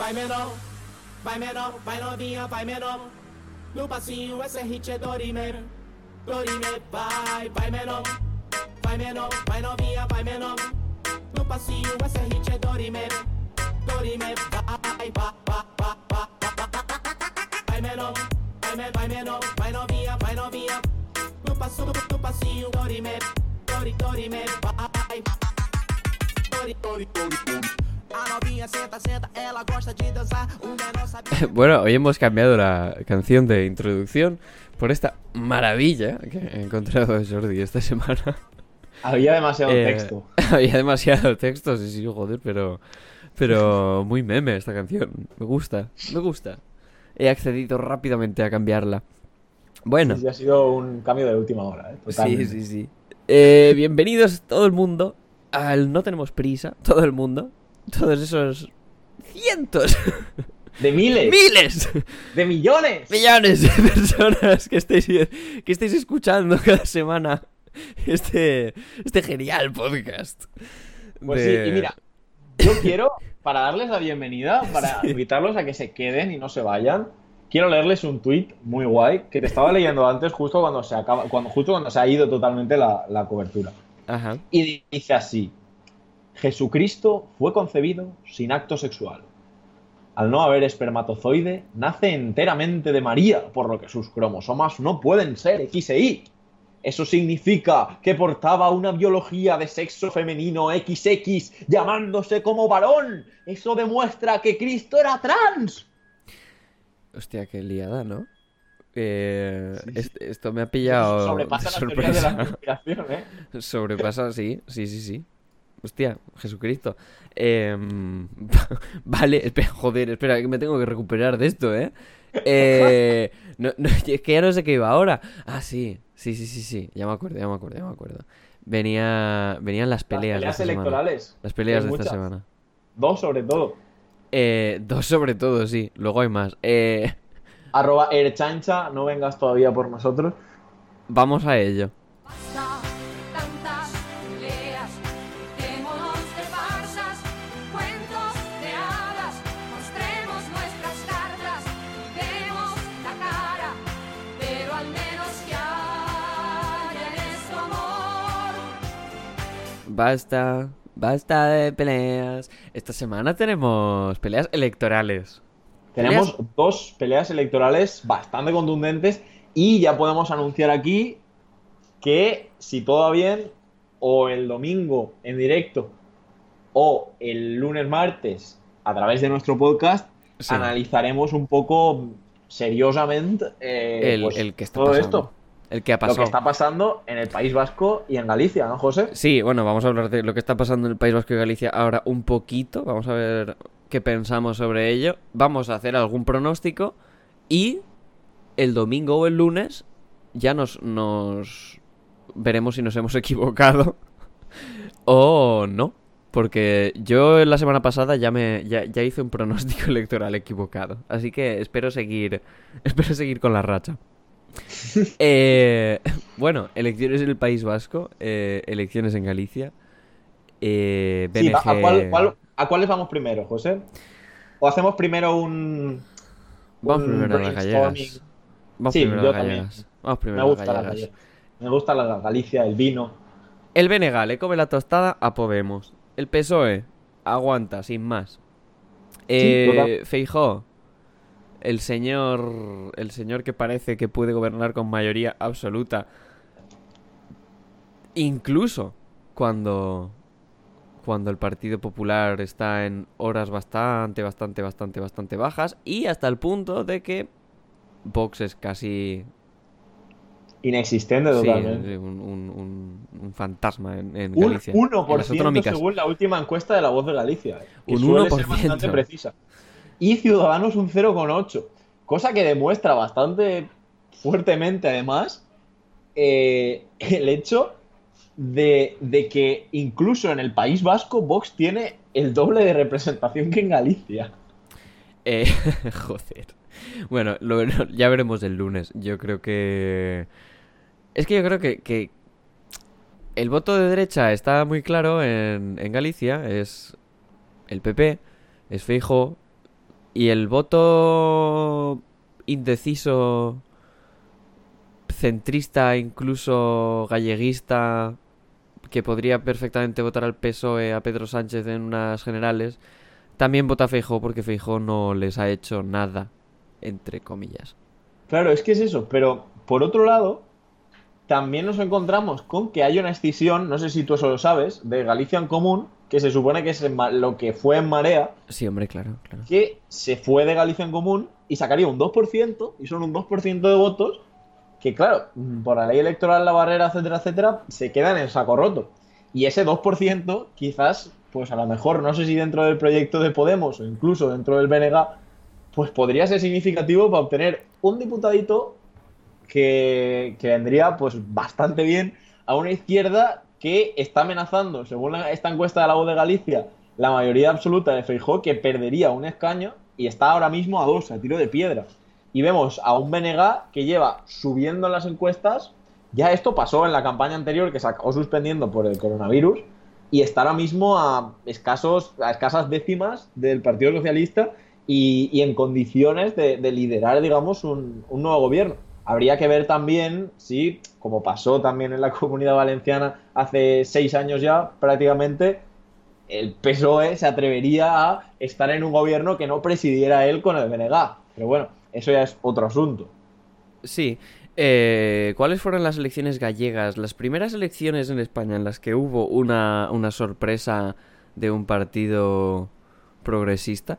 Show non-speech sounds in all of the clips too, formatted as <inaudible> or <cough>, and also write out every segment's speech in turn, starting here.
vai menor, vai menor, vai novinha, vai menor. No passinho esse hit é Dorime, Dorime, vai, vai menor, vai menor, vai novinha, vai menor. No passinho esse hit é Dorime, Dorime, vai, vai, vai, vai, vai, vai menor, vai, me- vai menor, vai novinha, vai novinha. No passo, no passinho Dorime, Dori, Dorime, vai. Dori, Dori, Dori. <laughs> Bueno, hoy hemos cambiado la canción de introducción por esta maravilla que he encontrado de Jordi esta <laughs> semana. Había demasiado Eh, texto. <laughs> Había demasiado texto, sí, sí, joder, pero. Pero muy meme esta canción. Me gusta, me gusta. He accedido rápidamente a cambiarla. Bueno, Sí, sí, ha sido un cambio de última hora, ¿eh? sí, Totalmente. sí, sí. Eh, bienvenidos todo el mundo al No Tenemos Prisa, todo el mundo. <laughs> Todos esos cientos, De miles, miles, de millones. millones de <laughs> personas que estáis, que estáis escuchando cada semana este, este genial podcast. Pues de- sí, y mira, yo quiero, para darles la bienvenida, para <laughs> invitarlos a que se queden y no se vayan, quiero leerles un tweet muy guay que te estaba leyendo antes, justo cuando se acaba, cuando, justo cuando se ha ido totalmente la, la cobertura. Ajá. Y dice así: Jesucristo fue concebido sin acto sexual. Al no haber espermatozoide, nace enteramente de María, por lo que sus cromosomas no pueden ser X e Y. Eso significa que portaba una biología de sexo femenino XX, llamándose como varón. Eso demuestra que Cristo era trans. Hostia, qué liada, ¿no? Eh, est- esto me ha pillado Sobrepasa de las teorías de la sorpresa. ¿eh? <laughs> Sobrepasa, sí, sí, sí, sí. Hostia, Jesucristo. Em, <laughs> vale, espera, joder, espera, que me tengo que recuperar de esto, ¿eh? Eh, no, no, <laughs> es que ya no sé qué iba ahora. Ah, sí, sí, sí, sí, sí. Ya me acuerdo, ya me acuerdo, ya me acuerdo. Venía, venían las peleas, Las de peleas esta semana. electorales. Las peleas de esta semana. Dos sobre todo. Eh, dos sobre todo, sí. Luego hay más. Eh, Arroba Erchancha, no vengas todavía por nosotros. vamos a ello. Basta Basta, basta de peleas. Esta semana tenemos peleas electorales. Tenemos dos peleas electorales bastante contundentes y ya podemos anunciar aquí que si todo va bien, o el domingo en directo o el lunes martes a través de nuestro podcast, Sí. analizaremos un poco seriosamente eh, el, pues, el que está todo pasando. esto. El que ha Lo que está pasando en el País Vasco y en Galicia, ¿no, José? Sí, bueno, vamos a hablar de lo que está pasando en el País Vasco y Galicia ahora un poquito. Vamos a ver qué pensamos sobre ello. Vamos a hacer algún pronóstico. Y el domingo o el lunes ya nos, nos veremos si nos hemos <laughs> equivocado o no. Porque yo la semana pasada ya me ya, ya hice un pronóstico <laughs> electoral equivocado. Así que espero seguir <laughs> espero seguir con la racha. <laughs> Eh, bueno, elecciones en el País Vasco, eh, elecciones en Galicia. eh, Sí. ¿a, cuál- cuál- a cuáles vamos primero, José? ¿O hacemos primero un... Vamos un primero a las gallegas. Vamos Sí, primero a yo las también. Vamos Me primero a gusta las gallegas. Me gusta la Galicia, el vino. El BNG le come la tostada a Podemos. El PSOE aguanta, sin más. Eh. Feijó, el señor, el señor que parece que puede gobernar con mayoría absoluta, incluso cuando, cuando el Partido Popular está en horas bastante, bastante, bastante, bastante bajas y hasta el punto de que Vox es casi Inexistente sí, totalmente. un, un- un- un fantasma en, en un Galicia. en las 1% autonómicas. según la última encuesta de La Voz de Galicia. que Un suele ser 1%. bastante precisa. Y Ciudadanos un 0,8. Cosa que demuestra bastante fuertemente, además, eh, el hecho de, de que incluso en el País Vasco Vox tiene el doble de representación que en Galicia. Eh, <laughs> joder. Bueno, ya veremos el lunes. Yo creo que... Es que yo creo que, que el voto de derecha está muy claro en, en Galicia. Es el PP, es Feijo, Y el voto indeciso, centrista, incluso galleguista, que podría perfectamente votar al PSOE, a Pedro Sánchez en unas generales, también vota a Feijó porque Feijó no les ha hecho nada, entre comillas. Claro, es que es eso, pero por otro lado, también nos encontramos con que hay una escisión, no sé si tú eso lo sabes, de Galicia en Común, que se supone que es lo que fue en Marea, Sí, hombre, claro, claro. que se fue de Galicia en Común y sacaría un 2%, y son un 2% de votos, que claro, mm, por la ley electoral, la barrera, etcétera, etcétera, se quedan en el saco roto. Y ese 2%, quizás, pues a lo mejor, no sé si dentro del proyecto de Podemos o incluso dentro del BNG, pues podría ser significativo para obtener un diputadito que, que vendría pues bastante bien a una izquierda que está amenazando, según la- esta encuesta de la voz de Galicia, la mayoría absoluta de Feijó, que perdería un escaño y está ahora mismo a dos, a tiro de piedra. Y vemos a un BNG que lleva subiendo en las encuestas, ya esto pasó en la campaña anterior que se acabó suspendiendo por el coronavirus, y está ahora mismo a, escasos, a escasas décimas del Partido Socialista y, en condiciones de, de liderar, digamos, un nuevo gobierno. Habría que ver también si, como pasó también en la <laughs> comunidad valenciana hace seis años ya, prácticamente, el PSOE se atrevería a estar en un gobierno que no presidiera él con el BNG. Pero bueno, eso ya es otro asunto. Sí. eh, ¿Cuáles fueron las elecciones gallegas? Las primeras elecciones en España en las que hubo una, una sorpresa de un partido progresista.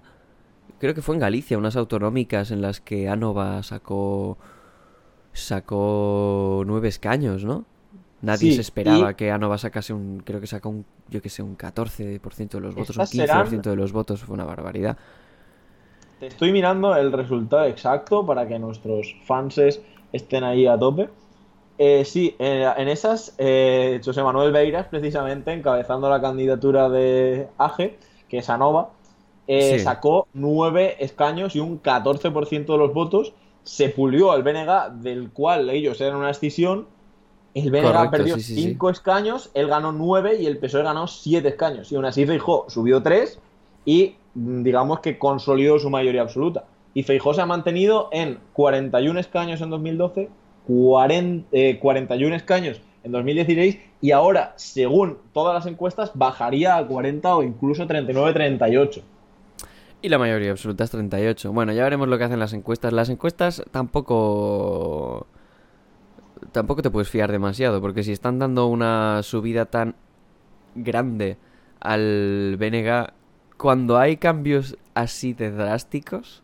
Creo que fue en Galicia, unas autonómicas en las que Anova sacó sacó nueve escaños, ¿no? Nadie Sí, se esperaba y- que Anova sacase un, creo que sacó un, yo que sé, un 14% de los votos, un Estas 15% serán- de los votos, fue una barbaridad. Te estoy mirando el resultado exacto para que nuestros fanses estén ahí a tope. Eh, sí, eh, en esas, eh, José Manuel Beiras, precisamente, encabezando la candidatura de AGE, que es ANOVA, eh, Sí. sacó nueve escaños y un 14% de los votos. Se pulió al BNG, del cual ellos eran una escisión. El BNG Correcto, perdió sí, sí, sí. cinco escaños, él ganó nueve y el PSOE ganó siete escaños. Y aún así Feijó subió tres y mm, digamos que consolidó su mayoría absoluta. Y Feijó se ha mantenido en 41 escaños en 2012, 40, eh, 41 escaños en 2016 y ahora, según todas las encuestas, bajaría a 40 o incluso 39-38. Y la mayoría absoluta es 38. Bueno, ya veremos lo que hacen las encuestas. Las encuestas tampoco... Tampoco te puedes fiar demasiado, porque si están dando una subida tan grande al BNG, cuando hay cambios así de drásticos,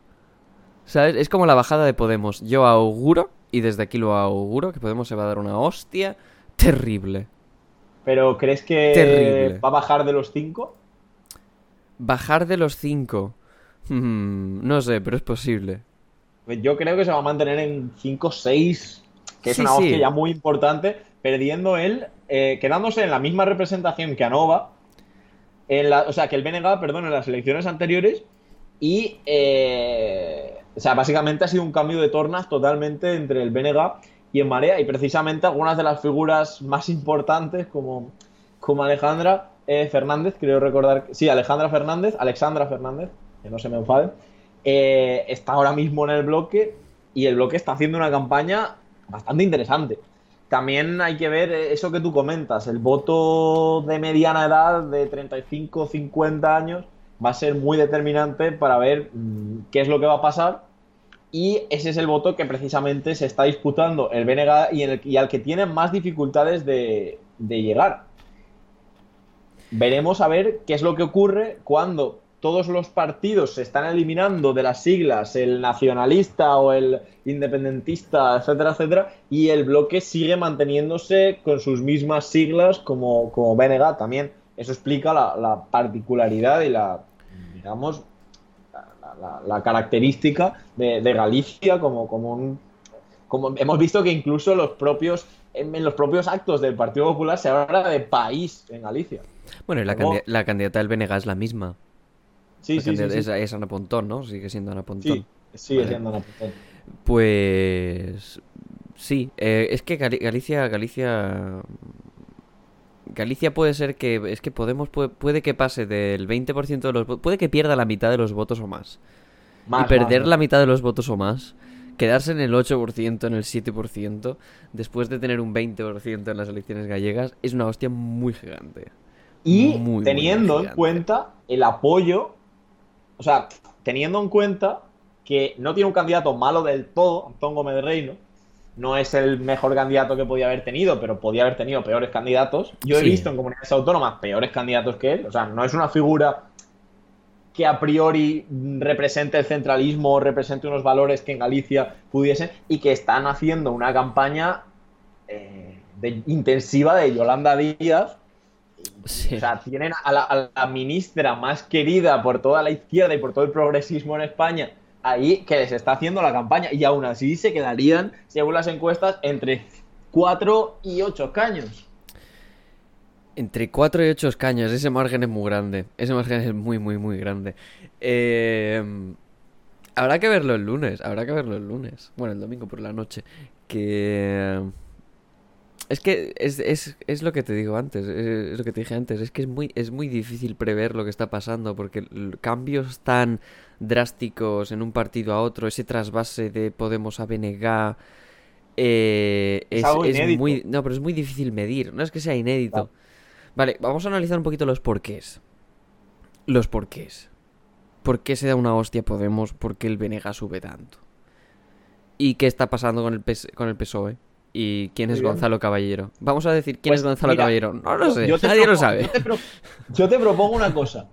¿sabes? Es como la bajada de Podemos. Yo auguro, y desde aquí lo auguro, que Podemos se va a dar una hostia terrible. Pero ¿crees que Terrible. va a bajar de los 5? Bajar de los 5. No sé, pero es posible. Yo creo que se va a mantener en 5-6, que es Sí, una sí. hostia ya muy importante, perdiendo él, eh, quedándose en la misma representación que Anova, en la, o sea, que el BNG, perdón, en las elecciones anteriores, y, eh, o sea, básicamente ha sido un cambio de tornas totalmente entre el BNG y en Marea, y precisamente algunas de las figuras más importantes, como, como Alejandra eh, Fernández, creo recordar, sí, Alejandra Fernández, Alexandra Fernández, no se me enfaden, eh, está ahora mismo en el bloque y el bloque está haciendo una campaña bastante interesante. También hay que ver eh, eso que tú comentas, el voto de mediana edad de 35 50 años va a ser muy determinante para ver mm, qué es lo que va a pasar y ese es el voto que precisamente se está disputando el BNG y, al que tiene más dificultades de, de llegar. Veremos a ver qué es lo que ocurre cuando todos los partidos se están eliminando de las siglas, el nacionalista o el independentista, etcétera, etcétera, y el bloque sigue manteniéndose con sus mismas siglas como, como BNG también. Eso explica la, la particularidad y la, digamos, la, la- la característica de, de Galicia como, como un... Como hemos visto que incluso los propios, en, en los propios actos del Partido Popular se habla de país en Galicia. Bueno, y la candidata del BNG es la misma. Sí, sí, sí. candidata- sí. Es, Ana Pontón, ¿no? Sigue siendo Ana Pontón. Sí, sigue Vale. siendo una puta. Pues sí, eh, es que Gali- Galicia, Galicia, Galicia puede ser que es que Podemos puede, puede que pase del 20% de los votos, puede que pierda la mitad de los votos o más. Más, y perder más, la mitad de los votos o más, quedarse en el 8%, en el 7%, después de tener un 20% en las elecciones gallegas, es una hostia muy gigante. Y Muy, muy teniendo en cuenta el apoyo, o sea, teniendo en cuenta que no tiene un candidato malo del todo, Antón Gómez de Reino, no es el mejor candidato que podía haber tenido, pero podía haber tenido peores candidatos. Yo he Sí. visto en comunidades autónomas peores candidatos que él, o sea, no es una figura que a priori represente el centralismo o represente unos valores que en Galicia pudiesen y que están haciendo una campaña eh, de- intensiva de Yolanda Díaz Sí. o sea, tienen a la, a la ministra más querida por toda la izquierda y por todo el progresismo en España ahí que les está haciendo la campaña y aún así se quedarían, según las encuestas, entre 4 y 8 escaños. Entre 4 y 8 escaños, ese margen es muy grande. Ese margen es muy, muy, muy grande. Eh, habrá que verlo el lunes, habrá que verlo el lunes. Bueno, el domingo por la noche. Que... Es que es, es, es lo que te digo antes, es, lo que te dije antes, es que es muy, es muy difícil prever lo que está pasando porque cambios tan drásticos en un partido a otro, ese trasvase de Podemos a BNG, eh, Es es, muy... No, pero es muy difícil medir, no es que sea inédito. Vale, vamos a analizar un poquito los porqués. Los porqués. ¿Por qué se da una hostia Podemos? ¿Por qué el BNG sube tanto? ¿Y qué está pasando con el, PS con el PSOE? ¿Y quién es. Gonzalo Caballero? Vamos a decir quién Pues, es Gonzalo mira, Caballero. No lo sé, nadie lo sabe. Yo te, pro- yo te propongo una cosa.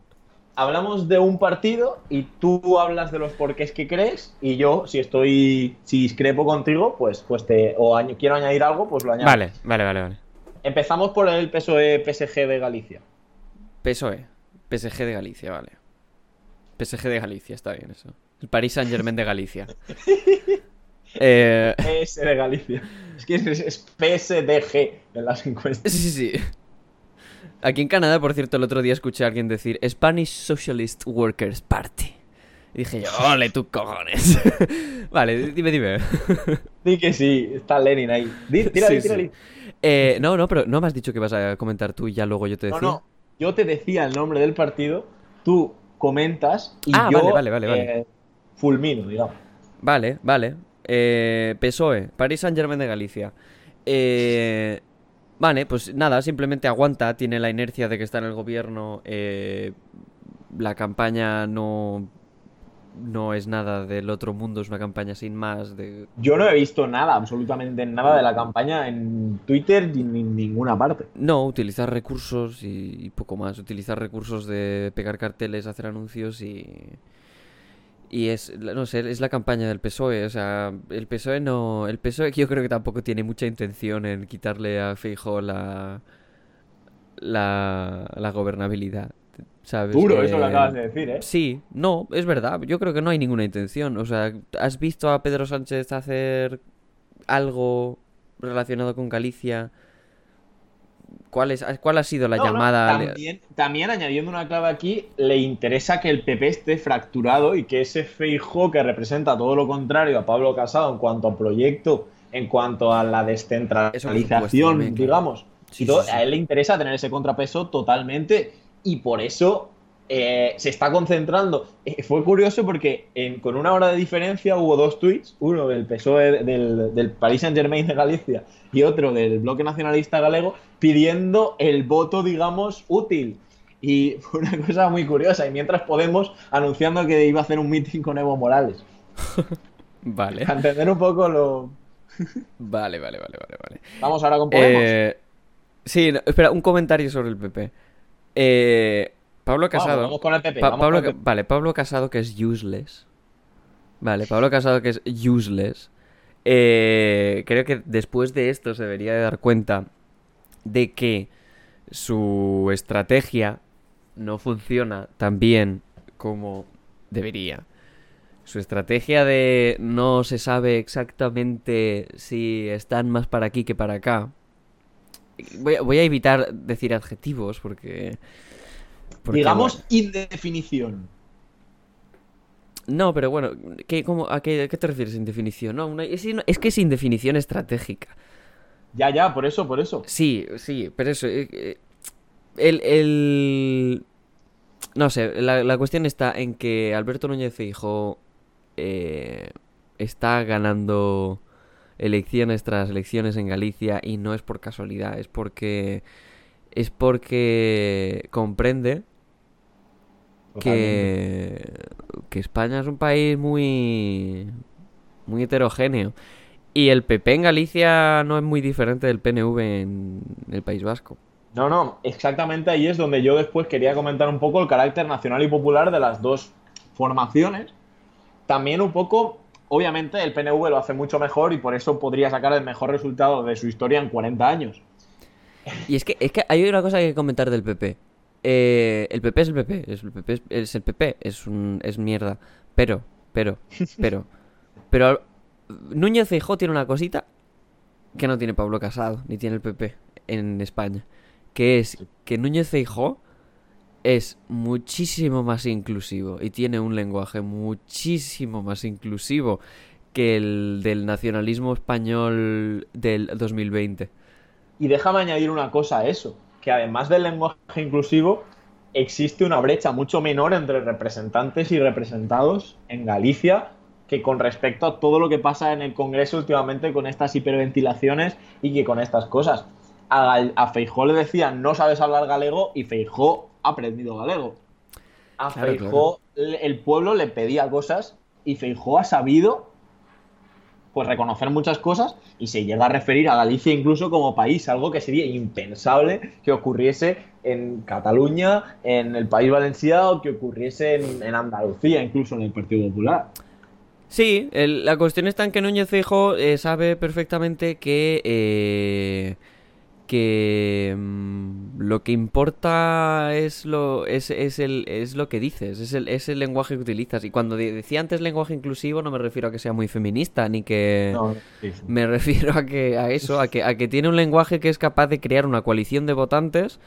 Hablamos de un partido y tú hablas de los porqués que crees y yo, si estoy, si discrepo contigo, pues, pues te, o quiero añadir algo, pues lo añado. Vale, vale, vale, vale. Empezamos por el PSOE PSG de Galicia. PSOE. PSG de Galicia, vale. PSG de Galicia, está bien eso. El Paris Saint Germain de Galicia. <laughs> eh, PS de Galicia. Es que es, PSDG en las encuestas. Sí, sí. Aquí en Canadá, por cierto, el otro día escuché a alguien decir Spanish Socialist Workers Party. Y dije yo, ole, tú cojones. <laughs> vale, dime, dime. Sí que sí, está Lenin ahí. Di- Tira, Sí, tira, sí. Eh, no, no, pero no me has dicho que vas a comentar tú y ya luego yo te No, decía. no. Yo te decía el nombre del partido, tú comentas y Ah, yo vale, vale, vale. eh, fulmino, digamos. Vale, vale. Eh, PSOE, Paris Saint Germain de Galicia. Eh, vale, pues nada, simplemente aguanta, tiene la inercia de que está en el gobierno. eh, la campaña no, no es nada del otro mundo, es una campaña sin más. De... Yo no he visto nada, absolutamente nada de la campaña en Twitter ni en ninguna parte. No, utilizar recursos y, y poco más. Utilizar recursos de pegar carteles, hacer anuncios y. Y es, no sé, es la campaña del PSOE. O sea, el PSOE no. El PSOE yo creo que tampoco tiene mucha intención en quitarle a Feijóo la. La, la gobernabilidad. ¿Sabes? Duro eso que Eh, acabas de decir, ¿eh? Sí, no, es verdad. Yo creo que no hay ninguna intención. O sea, ¿has visto a Pedro Sánchez hacer algo relacionado con Galicia? ¿Cuál, es, ¿Cuál ha sido la No, no, llamada? también, también añadiendo una clave aquí, le interesa que el PP esté fracturado y que ese Feijó que representa todo lo contrario a Pablo Casado en cuanto a proyecto, en cuanto a la descentralización, supuesto, digamos, Sí, y todo, sí, sí. a él le interesa tener ese contrapeso totalmente y por eso eh, se está concentrando. Eh, fue curioso porque en- con una hora de diferencia hubo dos tweets, uno del PSOE del, del Paris Saint Germain de Galicia y otro del Bloque Nacionalista Galego pidiendo el voto, digamos, útil. Y <laughs> fue una cosa muy curiosa. Y mientras Podemos anunciando que iba a hacer un meeting con Evo Morales. <laughs> Vale. Entender un poco lo. <laughs> Vale, vale, vale, vale, vale. Vamos ahora con Podemos. Eh, sí, no, espera, un comentario sobre el PP. Eh, Pablo Casado. vamos con el PP. Pa- vamos Pablo, con el Ca- PP. vale, Pablo Casado que es useless. Vale, Pablo Casado que es useless. Eh, creo que después de esto se debería de dar cuenta de que su estrategia no funciona tan bien como debería. Su estrategia de no se sabe exactamente si están más para aquí que para acá. Voy a evitar decir adjetivos porque... porque, Digamos bueno. indefinición. No, pero bueno, ¿qué, cómo- a, qué, a qué te refieres sin definición? No, una- es, es que sin definición estratégica. Ya, ya, por eso, por eso. Sí, sí, pero eso. eh, eh, El, el... No sé, la, la cuestión está en que Alberto Núñez Feijóo eh, está ganando elecciones tras elecciones en Galicia y no es por casualidad, es porque es porque comprende que, que España es un país muy muy heterogéneo y el PP en Galicia no es muy diferente del PNV en el País Vasco. No, no, exactamente ahí es donde yo después quería comentar un poco el carácter nacional y popular de las dos formaciones. También un poco, obviamente el PNV lo hace mucho mejor y por eso podría sacar el mejor resultado de su historia en 40 años. Y es que, es que hay una cosa que comentar del PP. Eh, el PP es el PP, es el PP, es, es el PP, es, un, es mierda. Pero, pero, <laughs> pero, pero Núñez Feijóo tiene una cosita que no tiene Pablo Casado, ni tiene el PP en España. Que es que Núñez Feijóo es muchísimo más inclusivo y tiene un lenguaje muchísimo más inclusivo que el del nacionalismo español del 2020. Y déjame añadir una cosa a eso, que además del lenguaje inclusivo, existe una brecha mucho menor entre representantes y representados en Galicia que con respecto a todo lo que pasa en el Congreso últimamente con estas hiperventilaciones y que con estas cosas. A, a Feijó le decían no sabes hablar galego y Feijó ha aprendido galego. A Claro, Feijó el pueblo le pedía cosas y Feijó ha sabido pues reconocer muchas cosas y se llega a referir a Galicia incluso como país, algo que sería impensable que ocurriese en Cataluña, en el País Valenciano, que ocurriese en, Andalucía, incluso en el Partido Popular. Sí, la cuestión está en que Núñez Feijóo eh, sabe perfectamente que eh, que mm, lo que importa es lo es, es el es lo que dices, es el, es el lenguaje que utilizas y cuando de- decía antes lenguaje inclusivo no me refiero a que sea muy feminista ni que No, sí, sí. me <laughs> refiero a que a eso, a que a que tiene un lenguaje que es capaz de crear una coalición de votantes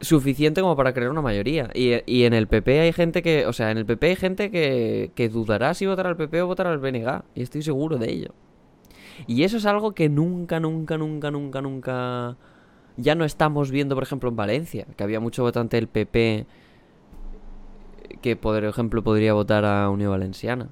suficiente como para crear una mayoría. Y, y en el PP hay gente que, o sea, en el PP hay gente que, que dudará si votar al PP o votar al BNG. Y estoy seguro de ello. Y eso es algo que nunca, nunca, nunca, nunca, nunca... Ya no estamos viendo, por ejemplo, en Valencia, que había mucho votante del PP que, por ejemplo, podría votar a Unión Valenciana.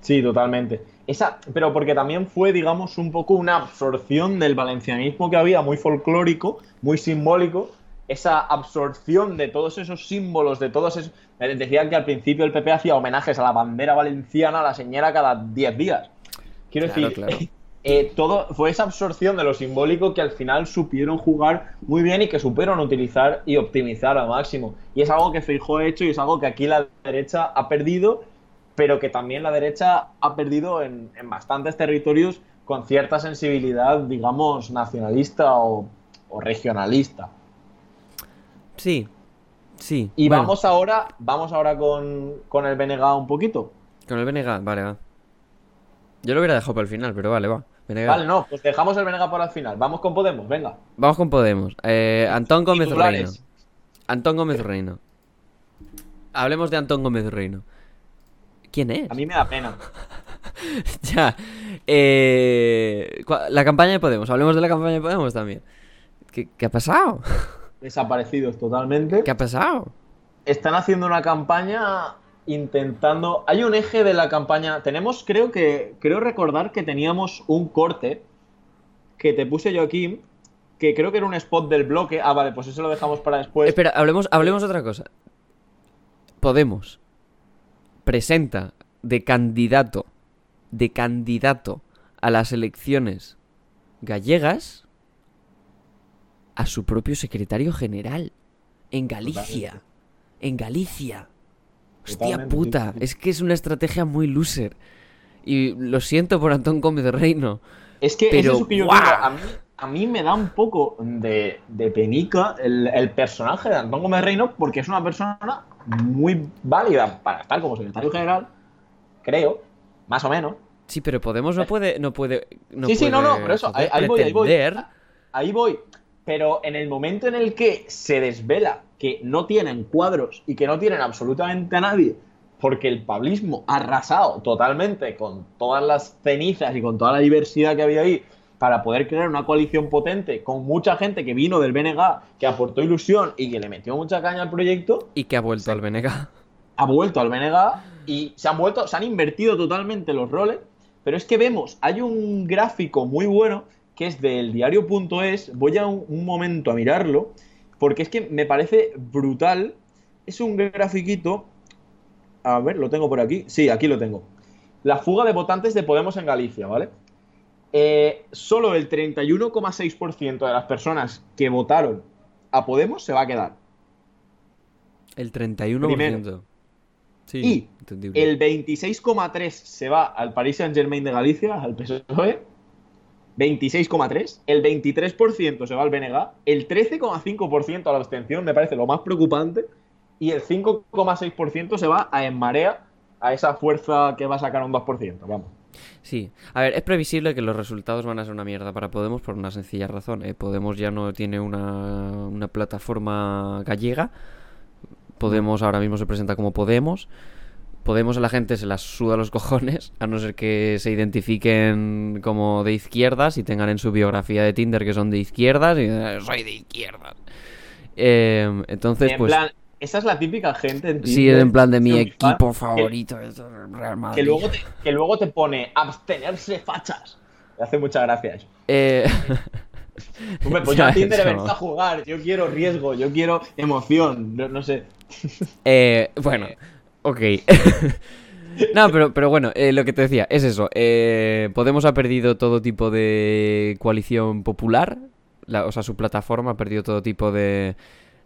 Sí, totalmente. Esa, pero porque también fue, digamos, un poco una absorción del valencianismo que había, muy folclórico, muy simbólico. Esa absorción de todos esos símbolos, de todos esos. Decían que al principio el PP hacía homenajes a la bandera valenciana, a la señora, cada 10 días. Quiero Claro, decir, claro. <laughs> eh, todo fue esa absorción de lo simbólico que al final supieron jugar muy bien y que supieron utilizar y optimizar al máximo. Y es algo que Feijóo ha hecho y es algo que aquí la derecha ha perdido, pero que también la derecha ha perdido en, en bastantes territorios con cierta sensibilidad, digamos, nacionalista o, o regionalista. Sí, sí. Y Bueno, vamos ahora, vamos ahora con, con el BNG un poquito. Con el BNG, vale, va. Yo lo hubiera dejado para el final, pero vale, va. Vale, no, pues dejamos el BNG para el final. Vamos con Podemos, venga. Vamos con Podemos. Eh, Antón Gómez. Reino. Antón Gómez Reino. Hablemos de Antón Gómez Reino. ¿Quién es? A mí me da pena. <laughs> ya. Eh, la campaña de Podemos. Hablemos de la campaña de Podemos también. ¿Qué, qué ha pasado? Desaparecidos totalmente. ¿Qué ha pasado? están haciendo una campaña intentando. Hay un eje de la campaña. Tenemos, creo que. Creo recordar que teníamos un corte que te puse yo aquí. Que creo que era un spot del bloque. Ah, vale, pues eso lo dejamos para después. Espera, hablemos, hablemos de otra cosa. Podemos presenta de candidato, de candidato a las elecciones gallegas a su propio secretario general en Galicia. En Galicia. Hostia puta, es que es una estrategia muy loser. Y lo siento por Antón Gómez de Reino. Es que Pero, es eso que yo. A mí, a mí me da un poco de, de penica el, el personaje de Antón Gómez Reino porque es una persona muy válida para estar como secretario general, creo, más o menos. Sí, pero Podemos no puede, no puede, no sí, sí, no, no, puede- por eso, no puede ahí, ahí voy, ahí voy. Ahí voy. Pero en el momento en el que se desvela que no tienen cuadros y que no tienen absolutamente a nadie, porque el pablismo ha arrasado totalmente con todas las cenizas y con toda la diversidad que había ahí para poder crear una coalición potente con mucha gente que vino del BNG, que aportó ilusión y que le metió mucha caña al proyecto, Y que ha vuelto al BNG. ha vuelto al BNG y se han vuelto, se han invertido totalmente los roles, pero es que vemos, hay un gráfico muy bueno que es del diario.es, voy a un, un momento a mirarlo, porque es que me parece brutal, es un grafiquito, a ver, lo tengo por aquí, sí, aquí lo tengo, la fuga de votantes de Podemos en Galicia, ¿vale? Eh, solo el 31,6% de las personas que votaron a Podemos se va a quedar. El 31%. Primero. Sí, Y entendible. El 26,3 se va al Paris Saint Germain de Galicia, al PSOE. 26,3. El 23% se va al BNG. El 13,5% a la abstención, me parece lo más preocupante. Y el 5,6% se va a En Marea, a esa fuerza que va a sacar un 2%. Vamos. Sí, a ver, es previsible que los resultados van a ser una mierda para Podemos por una sencilla razón. eh, Podemos ya no tiene una, una plataforma gallega. Podemos ahora mismo se presenta como Podemos. Podemos a la gente se las suda los <laughs> cojones, a no ser que se identifiquen como de izquierdas y tengan en su biografía de Tinder que son de izquierdas y eh, soy de izquierdas. Eh, entonces, en pues plan, esa es la típica gente. en sí, Tinder, en plan de mi equipo favorito Real Madrid. Que luego, te, que luego te pone abstenerse fachas. Me hace mucha gracia eso. Eh, <laughs> Hombre, pues <laughs> yo a Tinder he a jugar. Yo quiero riesgo, yo quiero emoción. No, no sé. Eh, bueno, ok. <laughs> no, pero, pero bueno, eh, lo que te decía es eso. eh, Podemos ha perdido todo tipo de coalición popular. la- o sea, su plataforma ha perdido todo tipo de.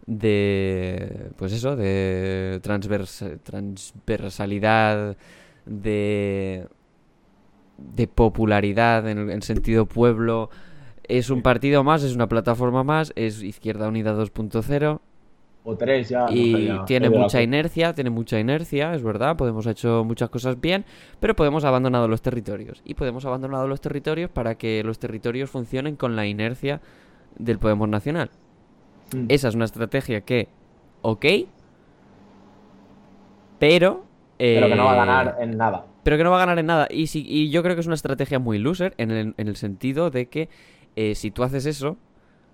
de. Pues eso, de transvers- transversalidad, de. de popularidad en, en sentido pueblo. Es un partido más, es una plataforma más, es Izquierda Unida 2.0 O tres ya. no sé, y ya. tiene mucha inercia, tiene mucha inercia, es verdad, Podemos hecho muchas cosas bien, pero Podemos abandonado los territorios. Y Podemos abandonado los territorios para que los territorios funcionen con la inercia del Podemos Nacional. Mm. Esa es una estrategia que, ok, pero... Pero que no va a eh, ganar en nada. pero que no va a ganar en nada. Y, si- y yo creo que es una estrategia muy loser en el, en el sentido de que eh, si tú haces eso,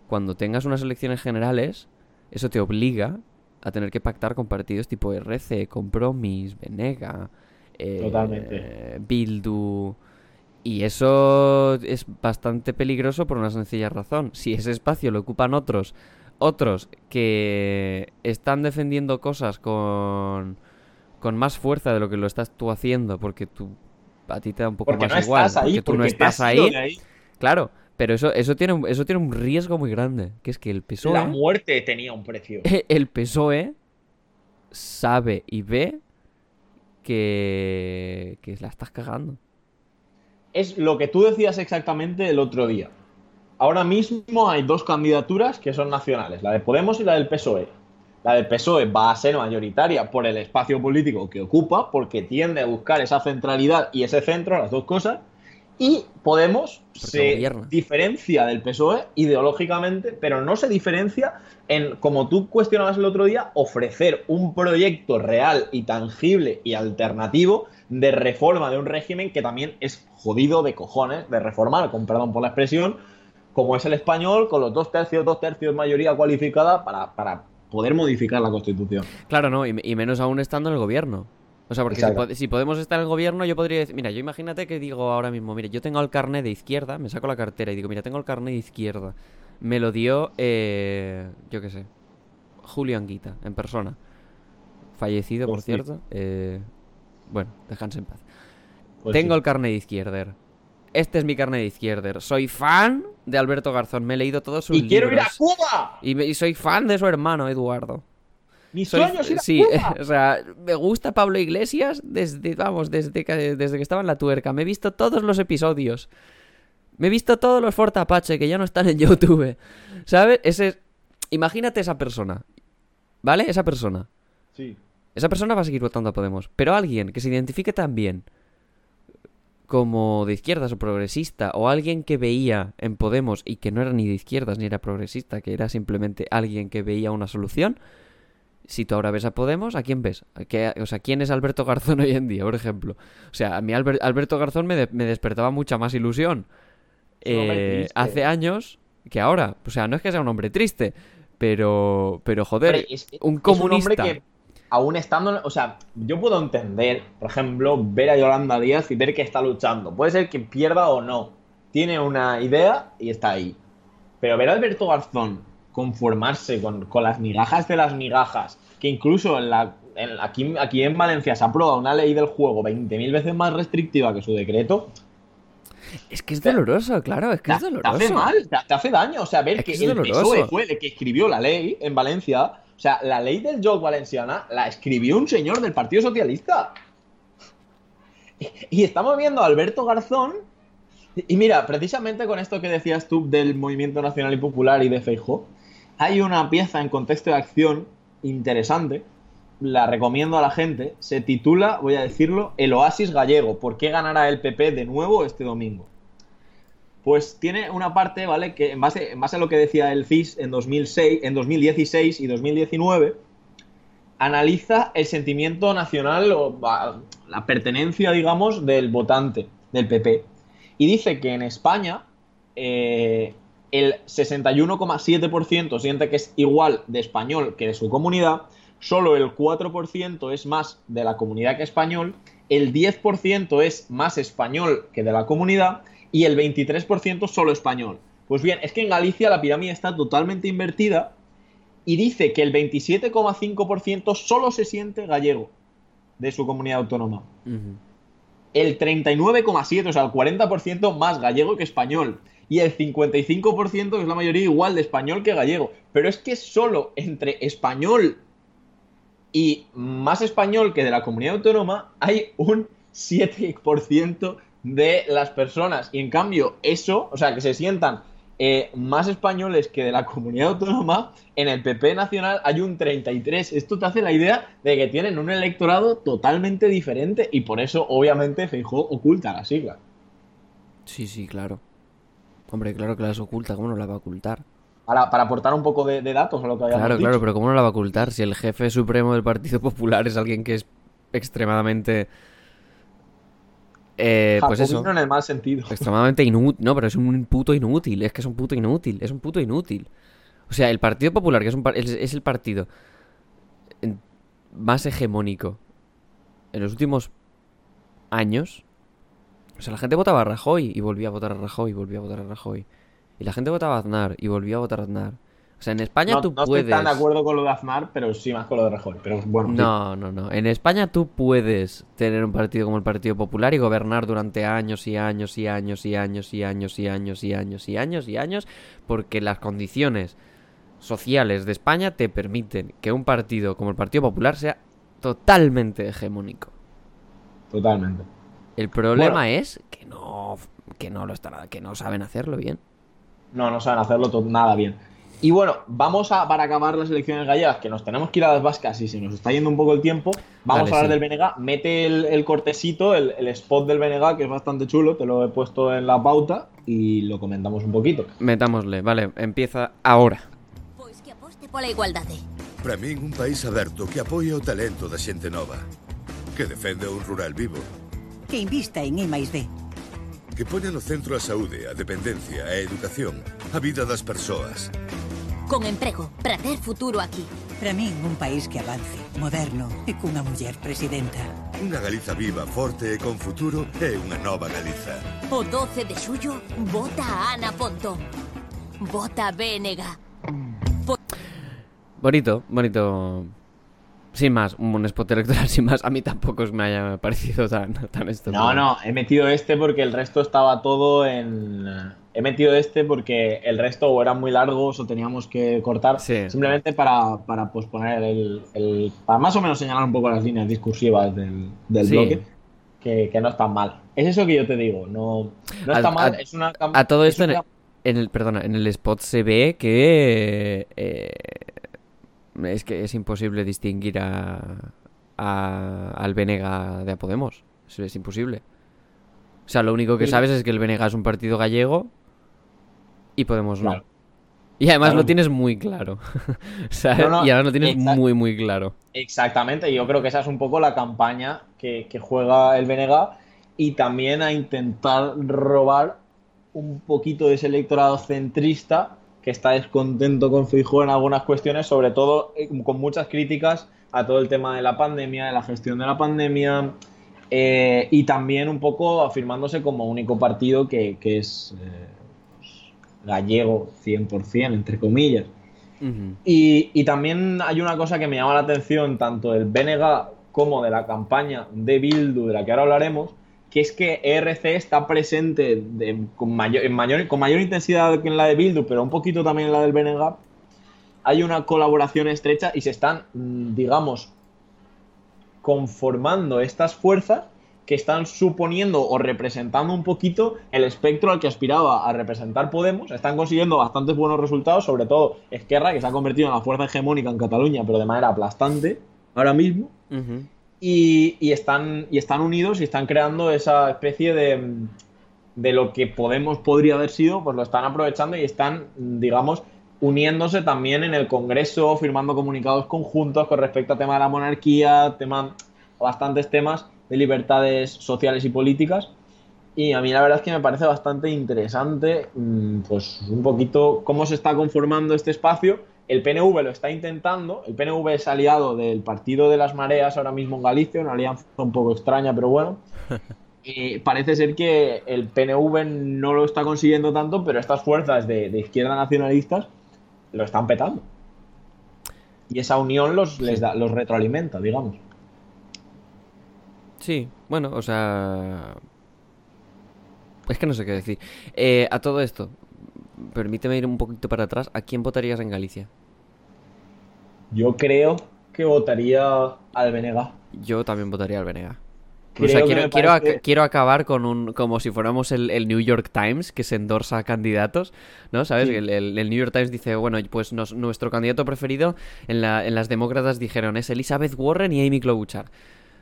cuando tengas unas elecciones generales, eso te obliga a tener que pactar con partidos tipo RC, Compromis, Venega, eh, Totalmente. Bildu. Y eso es bastante peligroso por una sencilla razón. <laughs> Si ese espacio lo ocupan otros, otros que están defendiendo cosas con, con más fuerza de lo que lo estás tú haciendo, porque tú a ti te da un poco Porque más no igual, ahí, porque tú no porque estás ahí. Claro, pero eso, eso tiene un, eso tiene un riesgo muy grande, que es que el PSOE, La muerte tenía un precio. <laughs> el PSOE sabe y ve que, que la estás cagando. es lo que tú decías exactamente el otro día. Ahora mismo hay dos candidaturas que son nacionales, la de Podemos y la del PSOE. La del PSOE va a ser mayoritaria por el espacio político que ocupa, porque tiende a buscar esa centralidad y ese centro, las dos cosas. Y Podemos se gobierna. diferencia del PSOE ideológicamente, pero no se diferencia en, como tú cuestionabas el otro día, ofrecer un proyecto real y tangible y alternativo de reforma de un régimen que también es jodido de cojones de reformar, con perdón por la expresión, como es el español, con los dos tercios, dos tercios mayoría cualificada para, para poder modificar la constitución. Claro, no, y, y menos aún estando en el gobierno. O sea, porque si, podemos estar en el gobierno, yo podría decir, mira, yo imagínate que digo ahora mismo, mire, yo tengo el carnet de izquierda, me saco la cartera y digo, mira, tengo el carnet de izquierda. Me lo dio, eh, yo qué sé, Julio Anguita, en persona. Fallecido, por Pues sí. cierto. eh, bueno, déjanse en paz. Pues Tengo sí. el carnet de izquierder. Este es mi carnet de izquierder. Soy fan de Alberto Garzón. Me he leído todos sus ¡Y quiero ir a libros. Cuba! Y, me- y soy fan de su hermano, Eduardo. ¡Mi Soy- sueño es ir a sí, Cuba! <laughs> o sea, me gusta Pablo Iglesias desde, vamos, desde que, desde que estaba en la tuerca. Me he visto todos los episodios. Me he visto todos los Fort Apache que ya no están en YouTube. ¿Sabes? Ese, imagínate esa persona. ¿Vale? Esa persona. Sí. Esa persona va a seguir votando a Podemos. Pero alguien que se identifique también como de izquierdas o progresista, o alguien que veía en Podemos y que no era ni de izquierdas ni era progresista, que era simplemente alguien que veía una solución. Si tú ahora ves a Podemos, ¿a quién ves? ¿A qué- o sea, ¿quién es Alberto Garzón <laughs> hoy en día, por ejemplo? O sea, a mí Alber- Alberto Garzón me, de- me despertaba mucha más ilusión eh, hace años que ahora. O sea, no es que sea un hombre triste, pero, pero joder, es- un es un hombre comunista que aún estando, o sea, yo puedo entender, por ejemplo, ver a Yolanda Díaz y ver que está luchando. Puede ser que pierda o no. Tiene una idea y está ahí. Pero ver a Alberto Garzón conformarse con, con las migajas de las migajas, que incluso en la, en- aquí, aquí en Valencia se ha aprobado una ley del juego 20.000 veces más restrictiva que su decreto, Es que es doloroso, claro, es que te, es te doloroso. hace mal, te, te hace daño. O sea, ver Es que, que es el. PSOE fue el que escribió la ley en Valencia. O sea, la ley del joc valenciana la escribió un señor del Partido Socialista. Y, y estamos viendo a Alberto Garzón. Y, y mira, precisamente con esto que decías tú del Movimiento Nacional y Popular y de Feijóo, hay una pieza en contexto de acción interesante. La recomiendo a la gente. Se titula, voy a decirlo, El Oasis Gallego. ¿Por qué ganará el PP de nuevo este domingo? Pues tiene una parte, ¿vale? Que en base, en base a lo que decía el CIS en, 2006, en 2016 y 2019, analiza el sentimiento nacional o la pertenencia, digamos, del votante del PP. Y dice que en España eh, el 61,7% siente que es igual de español que de su comunidad, solo el 4% es más de la comunidad que español, el 10% es más español que de la comunidad y el 23% solo español. Pues bien, es que en Galicia la pirámide está totalmente invertida y dice que el 27,5% solo se siente gallego de su comunidad autónoma. El 39,7%, o sea, el 40% más gallego que español. Y el 55%, que es la mayoría, igual de español que gallego. Pero es que solo entre español y más español que de la comunidad autónoma hay un 7% de las personas. Y en cambio, eso, o sea, que se sientan eh, más españoles que de la comunidad autónoma, en el PP nacional hay un 33. Esto te hace la idea de que tienen un electorado totalmente diferente y por eso, obviamente, Feijóo oculta la sigla. Sí, sí, claro. Hombre, claro que las oculta, ¿cómo no la va a ocultar? Para, para aportar un poco de, de datos a lo que habíamos Claro, dicho. claro, pero ¿cómo no la va a ocultar si el jefe supremo del Partido <laughs> Popular es alguien que es extremadamente... Eh, pues eso, Jacobino en el mal sentido. <laughs> extremadamente inútil. No, pero es un puto inútil, es que es un puto inútil, es un puto inútil. O sea, el Partido Popular, que es, un par- es, es el partido más hegemónico en los últimos años. O sea, la gente votaba a Rajoy y volvía a votar a Rajoy y volvía a votar a Rajoy. Y la gente votaba a Aznar y volvía a votar a Aznar. O sea, en España No, tú no puedes... estoy tan de acuerdo con lo de Aznar, pero sí más con lo de Rajoy. Pero bueno, sí. No, no, no. En España tú puedes tener un partido como el Partido Popular y gobernar durante años y años y años y años y años y años y años y años y años porque las condiciones sociales de España te permiten que un partido como el Partido Popular sea totalmente hegemónico. totalmente. El problema Bueno. es que no que no lo están que no saben hacerlo bien. No, no saben hacerlo to- nada bien. Y bueno, vamos a, para acabar las elecciones gallegas, que nos tenemos que ir a las vascas y se nos está yendo un poco el tiempo, vamos Vale, a hablar sí. del BNG. Mete el, el cortecito, el, el spot del BNG, que es bastante chulo, te lo he puesto en la pauta y lo comentamos un poquito. Metámosle, vale, empieza ahora. Pois que aposte pola igualdade. Para min, un país aberto que apoia o talento da xente nova. Que defende un rural vivo. que invista en E+D. Que poña no centro a saúde, a dependencia, a educación, a vida das persoas. Con emprego, para ter futuro aquí. Para min, un país que avance, moderno e cunha muller presidenta. Unha Galiza viva, forte e con futuro é unha nova Galiza. O 12 de xullo, vota a Ana Ponto. Vota a Bénega. Bonito, bonito Sin más, un spot electoral <laughs> sin más. A mí tampoco me haya parecido tan, tan esto. No, no, he metido este porque el resto estaba todo en. He metido este porque el resto o eran muy largos o teníamos que cortar. Sí. Simplemente para, para posponer el, el- Para más o menos señalar un poco las líneas discursivas del, del Sí. bloque. Que, que no están mal. Es eso que yo te digo. No, no está A- mal. a- es una. A todo es esto, en el, una- en el- perdona, en el spot se ve que eh, es que es imposible distinguir a, a- al Venega de a Podemos. Es, es imposible. O sea, lo único que Sí. sabes es que el Venega es un partido gallego y Podemos no. Y además Claro. lo tienes muy claro. <laughs> ¿Sabes? No, no, y además lo tienes muy, muy claro. Exactamente, yo creo que esa es un poco la campaña que, que juega el BNG y también a intentar robar un poquito de ese electorado centrista que está descontento con Feijóo en algunas cuestiones, sobre todo eh, con muchas críticas a todo el tema de la pandemia, de la gestión de la pandemia, eh, y también un poco afirmándose como único partido que, que es eh, gallego 100%, entre comillas. Y, y también hay una cosa que me llama la atención, tanto del BNG como de la campaña de Bildu, de la que ahora hablaremos, que es que ERC está presente con, mayor, con mayor intensidad que en la de Bildu, pero un poquito también en la del BNG. Hay una colaboración estrecha y se están, mm, digamos, conformando estas fuerzas que están suponiendo o representando un poquito el espectro al que aspiraba a representar Podemos. Están consiguiendo bastantes buenos resultados, sobre todo Esquerra, que se ha convertido en la fuerza hegemónica en Cataluña, pero de manera aplastante ahora mismo. Y, están, y están unidos y están creando esa especie de, de lo que Podemos podría haber sido, pues lo están aprovechando y están, digamos, uniéndose también en el Congreso, firmando comunicados conjuntos con respecto al tema de la monarquía, tema, bastantes temas de libertades sociales y políticas. Y a mí la verdad es que me parece bastante interesante, mm, pues un poquito cómo se está conformando este espacio. El PNV lo está intentando, el PNV es aliado del Partido de las Mareas ahora mismo en Galicia, una alianza un poco extraña, pero bueno. <laughs> Parece ser que el PNV no lo está consiguiendo tanto, pero estas fuerzas de, de izquierda nacionalistas lo están petando. Y esa unión los, les da, los retroalimenta, digamos. Sí, bueno, o sea... Es que no sé qué decir. Eh, a todo esto, permíteme ir un poquito para atrás. ¿A quién votarías en Galicia? Yo creo que votaría al Benega. Yo también votaría al Benega. O sea, quiero, quiero, parece- quiero acabar con un. como si fuéramos el, el New York Times, que se endorsa a candidatos, ¿no? ¿Sabes? Sí. El, el- el New York Times dice, bueno, pues nos- nuestro candidato preferido en, la, en las demócratas dijeron es Elizabeth Warren y Amy Klobuchar.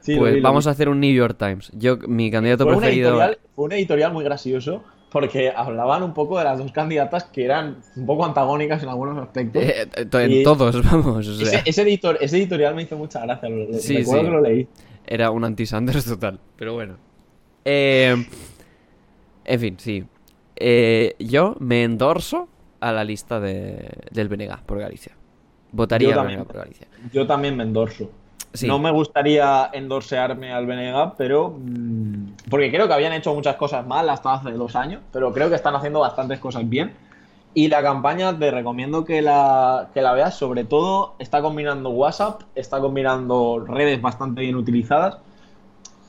Sí, pues vi, vamos vi. a hacer un New York Times. Yo, mi candidato fue, una preferido. editorial, fue un editorial muy gracioso porque hablaban un poco de las dos candidatas que eran un poco antagónicas en algunos aspectos. eh, en Y- todos, <laughs> vamos. O sea, ese, ese editor, ese editorial me hizo mucha gracia. Lo, Sí, recuerdo sí. que lo leí. Era un anti-Sanders total, pero bueno. Eh, en fin, sí. Eh, yo me endorso a la lista de, del BNG por Galicia. Votaría Yo también. Por Galicia. Yo también me endorso. Sí. No me gustaría endorsearme al Benega, pero. mm, porque creo que habían hecho muchas cosas mal hasta hace dos años, pero creo que están haciendo bastantes cosas bien. Y la campaña te recomiendo que la, que la veas. Sobre todo, está combinando WhatsApp, está combinando redes bastante bien utilizadas.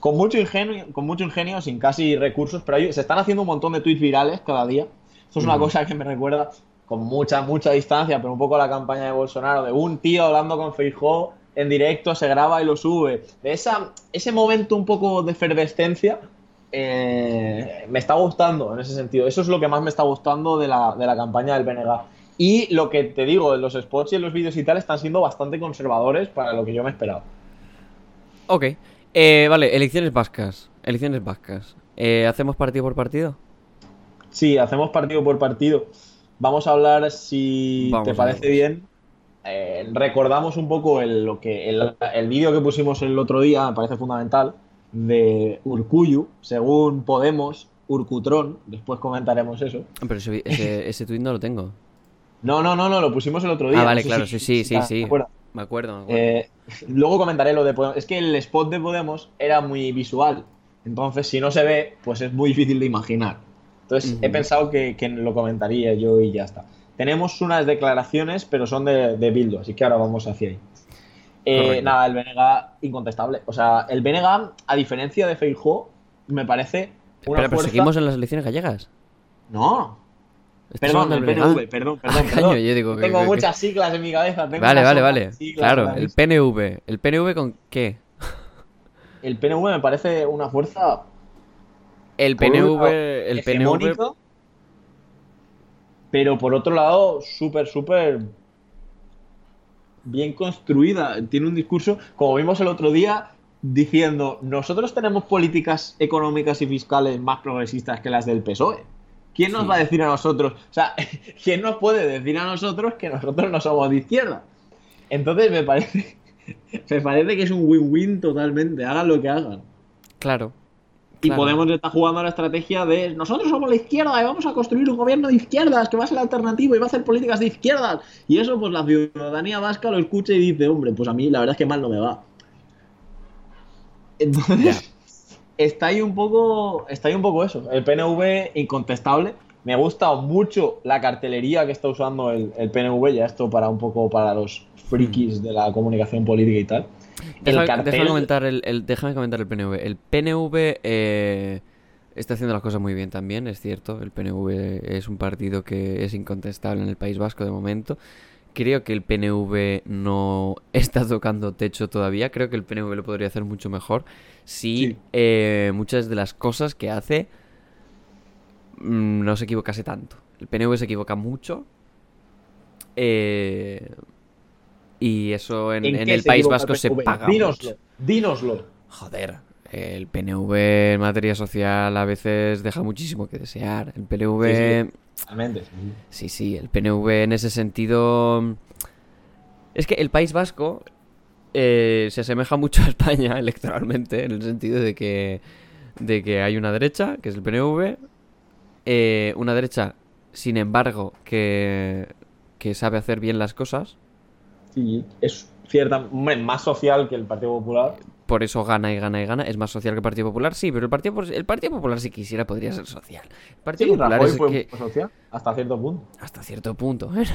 Con mucho ingenio, con mucho ingenio sin casi recursos, pero hay- se están haciendo un montón de tweets virales cada día. Esto es una cosa que me recuerda con mucha, mucha distancia, pero un poco a la campaña de Bolsonaro, de un tío hablando con Feijóo en directo, se graba y lo sube. De esa, ese momento un poco de efervescencia eh, me está gustando en ese sentido. Eso es lo que más me está gustando de la, de la campaña del BNG. Y lo que te digo, los spots y en los vídeos y tal están siendo bastante conservadores para lo que yo me esperaba. Ok. Eh, vale, elecciones vascas. Elecciones vascas. Eh, ¿Hacemos partido por partido? Sí, hacemos partido por partido. Vamos a hablar, si Vamos te parece bien. Eh, recordamos un poco el, lo que, el, el vídeo que pusimos el otro día, me parece fundamental, de Urcuyu, según Podemos, Urcutrón. Después comentaremos eso. Pero ese, ese, <laughs> ese tweet no lo tengo. No, no, no, no, lo pusimos el otro día. Ah, no vale, sé claro, si- sí, sí, sí, sí. Me acuerdo, me acuerdo. Eh, luego comentaré lo de Podemos. Es que el spot de Podemos era muy visual. Entonces, si no se ve, pues es muy difícil de imaginar. Entonces, he pensado que, que lo comentaría yo y ya está. Tenemos unas declaraciones, pero son de, de Bildo, así que ahora vamos hacia ahí. Eh, nada, el Benega incontestable. O sea, el Benega, a diferencia de Feijóo, me parece una pero fuerza... seguimos en las elecciones gallegas. No, ¿Estás perdón, el? PNV, perdón, Ah, perdón, <laughs> coño, perdón. yo digo que- Tengo que- que- muchas siglas en mi cabeza. tengo Vale, vale, vale. Claro, el. PNV. ¿El PNV con qué? El PNV me parece una fuerza El PNV, el PNV, pero por otro lado, súper, súper bien construida. Tiene un discurso, como vimos el otro día, diciendo, nosotros tenemos políticas económicas y fiscales más progresistas que las del PSOE. E". ¿Quién nos Sí. va a decir a nosotros? O sea, <laughs> ¿quién nos puede decir a nosotros que nosotros no somos de izquierda? Entonces me parece, <laughs> me parece que es un win-win totalmente, hagan lo que hagan. claro. Y Claro. Podemos está jugando la estrategia de nosotros somos la izquierda y vamos a construir un gobierno de izquierdas que va a ser alternativo y va a hacer políticas de izquierdas. Y eso, pues la ciudadanía vasca lo escucha y dice, hombre, pues a mí la verdad es que mal no me va. Entonces, <laughs> está ahí un poco. Está ahí un poco eso. El PNV incontestable. Me gusta mucho la cartelería que está usando el, el PNV, ya esto para un poco para los frikis de la comunicación política y tal. Deja- el cartel. déjame, comentar el, el- déjame comentar el PNV. El PNV eh, está haciendo las cosas muy bien también, es cierto. El PNV es un partido que es incontestable en el País Vasco de momento. Creo que el PNV no <laughs> está tocando techo todavía. Creo que el PNV lo podría hacer mucho mejor si Sí. eh, muchas de las cosas que hace mm, no se equivocase tanto. El PNV se equivoca mucho. eh, y eso en, ¿En en qué el País Vasco se paga. Dínoslo, mucho. dínoslo. Joder, el PNV en materia social a veces deja muchísimo que desear. El PNV. Realmente. Sí, sí, el PNV en ese sentido. Es que el País Vasco eh, se asemeja mucho a España <laughs> electoralmente, en el sentido de que, de que hay una derecha, que es el PNV, eh, una derecha, sin embargo, que, que sabe hacer bien las cosas, Sí, es cierta, más social que el Partido Popular. por eso gana y gana y gana. Es más social que el Partido Popular, sí, pero el Partido, el Partido Popular, si quisiera, podría ser social. El Partido Sí, Popular Rajoy es el fue que. social hasta cierto punto. Hasta cierto punto. <laughs> Bueno,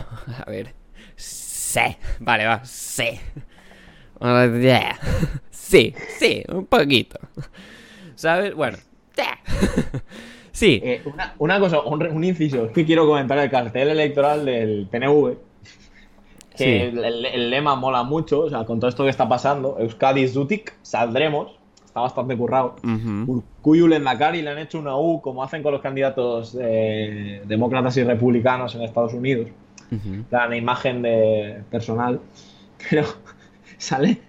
a ver. Sí. Vale, va. Sí. <laughs> Sí, sí, un poquito. ¿Sabes? Bueno. <laughs> Sí. Eh, una, una cosa, un, inciso, es que quiero comentar el cartel electoral del PNV. Que Sí. el, lema mola mucho, o sea, con todo esto que está pasando, Euskadi Zutik, saldremos, está bastante currado. Ujú. Urkullu Lehendakari le han hecho una U, como hacen con los candidatos eh, demócratas y republicanos en Estados Unidos. La imagen de personal, <laughs> pero sale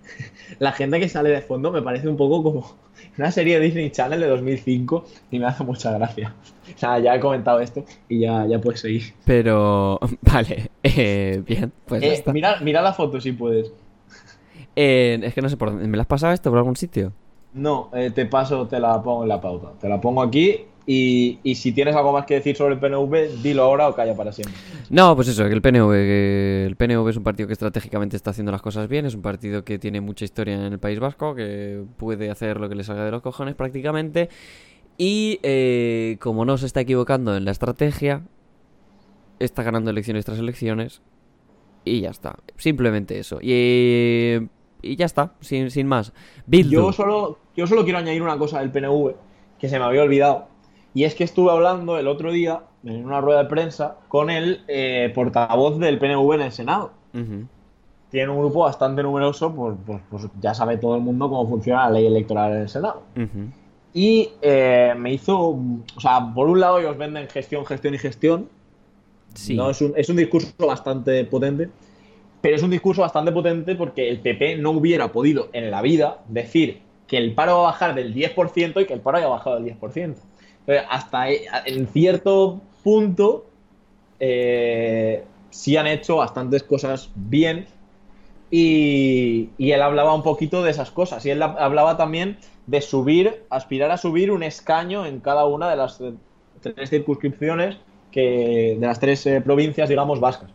la gente que sale de fondo me parece un poco como una serie de Disney Channel de 2005 y me hace mucha gracia. O sea, ya he comentado esto y ya, ya puedes seguir. Pero. <laughs> Vale. eh, bien, pues ya Eh, está. mira, mira la foto si puedes. Eh, es que no sé por dónde. ¿Me la has pasado esto por algún sitio? No, eh, te paso, te la pongo en la pauta. Te la pongo aquí y, y si tienes algo más que decir sobre el PNV, dilo ahora o calla para siempre. No, pues eso, que el PNV, que el PNV es un partido que estratégicamente está haciendo las cosas bien, es un partido que tiene mucha historia en el País Vasco, que puede hacer lo que le salga de los cojones prácticamente, y eh, como no se está equivocando en la estrategia, está ganando elecciones tras elecciones, y ya está, simplemente eso, y, y ya está, sin, sin más. Bildu. Yo solo, yo solo quiero añadir una cosa del PNV que se me había olvidado. Y es que estuve hablando el otro día en una rueda de prensa con el eh, portavoz del PNV en el Senado. Ujú. Tiene un grupo bastante numeroso, pues, pues- pues ya sabe todo el mundo cómo funciona la ley electoral en el Senado. Ujú. Y eh, me hizo, o sea, por un lado ellos venden gestión, gestión y gestión. Sí. No, es, un, es un discurso bastante potente, pero es un discurso bastante potente porque el PP no hubiera podido en la vida decir que el paro va a bajar del 10% y que el paro haya bajado del 10%. Entonces, hasta en cierto punto eh, sí han hecho bastantes cosas bien y, y él hablaba un poquito de esas cosas y él hab- hablaba también de subir, aspirar a subir un escaño en cada una de las tres circunscripciones que, de las tres eh, provincias, digamos, vascas.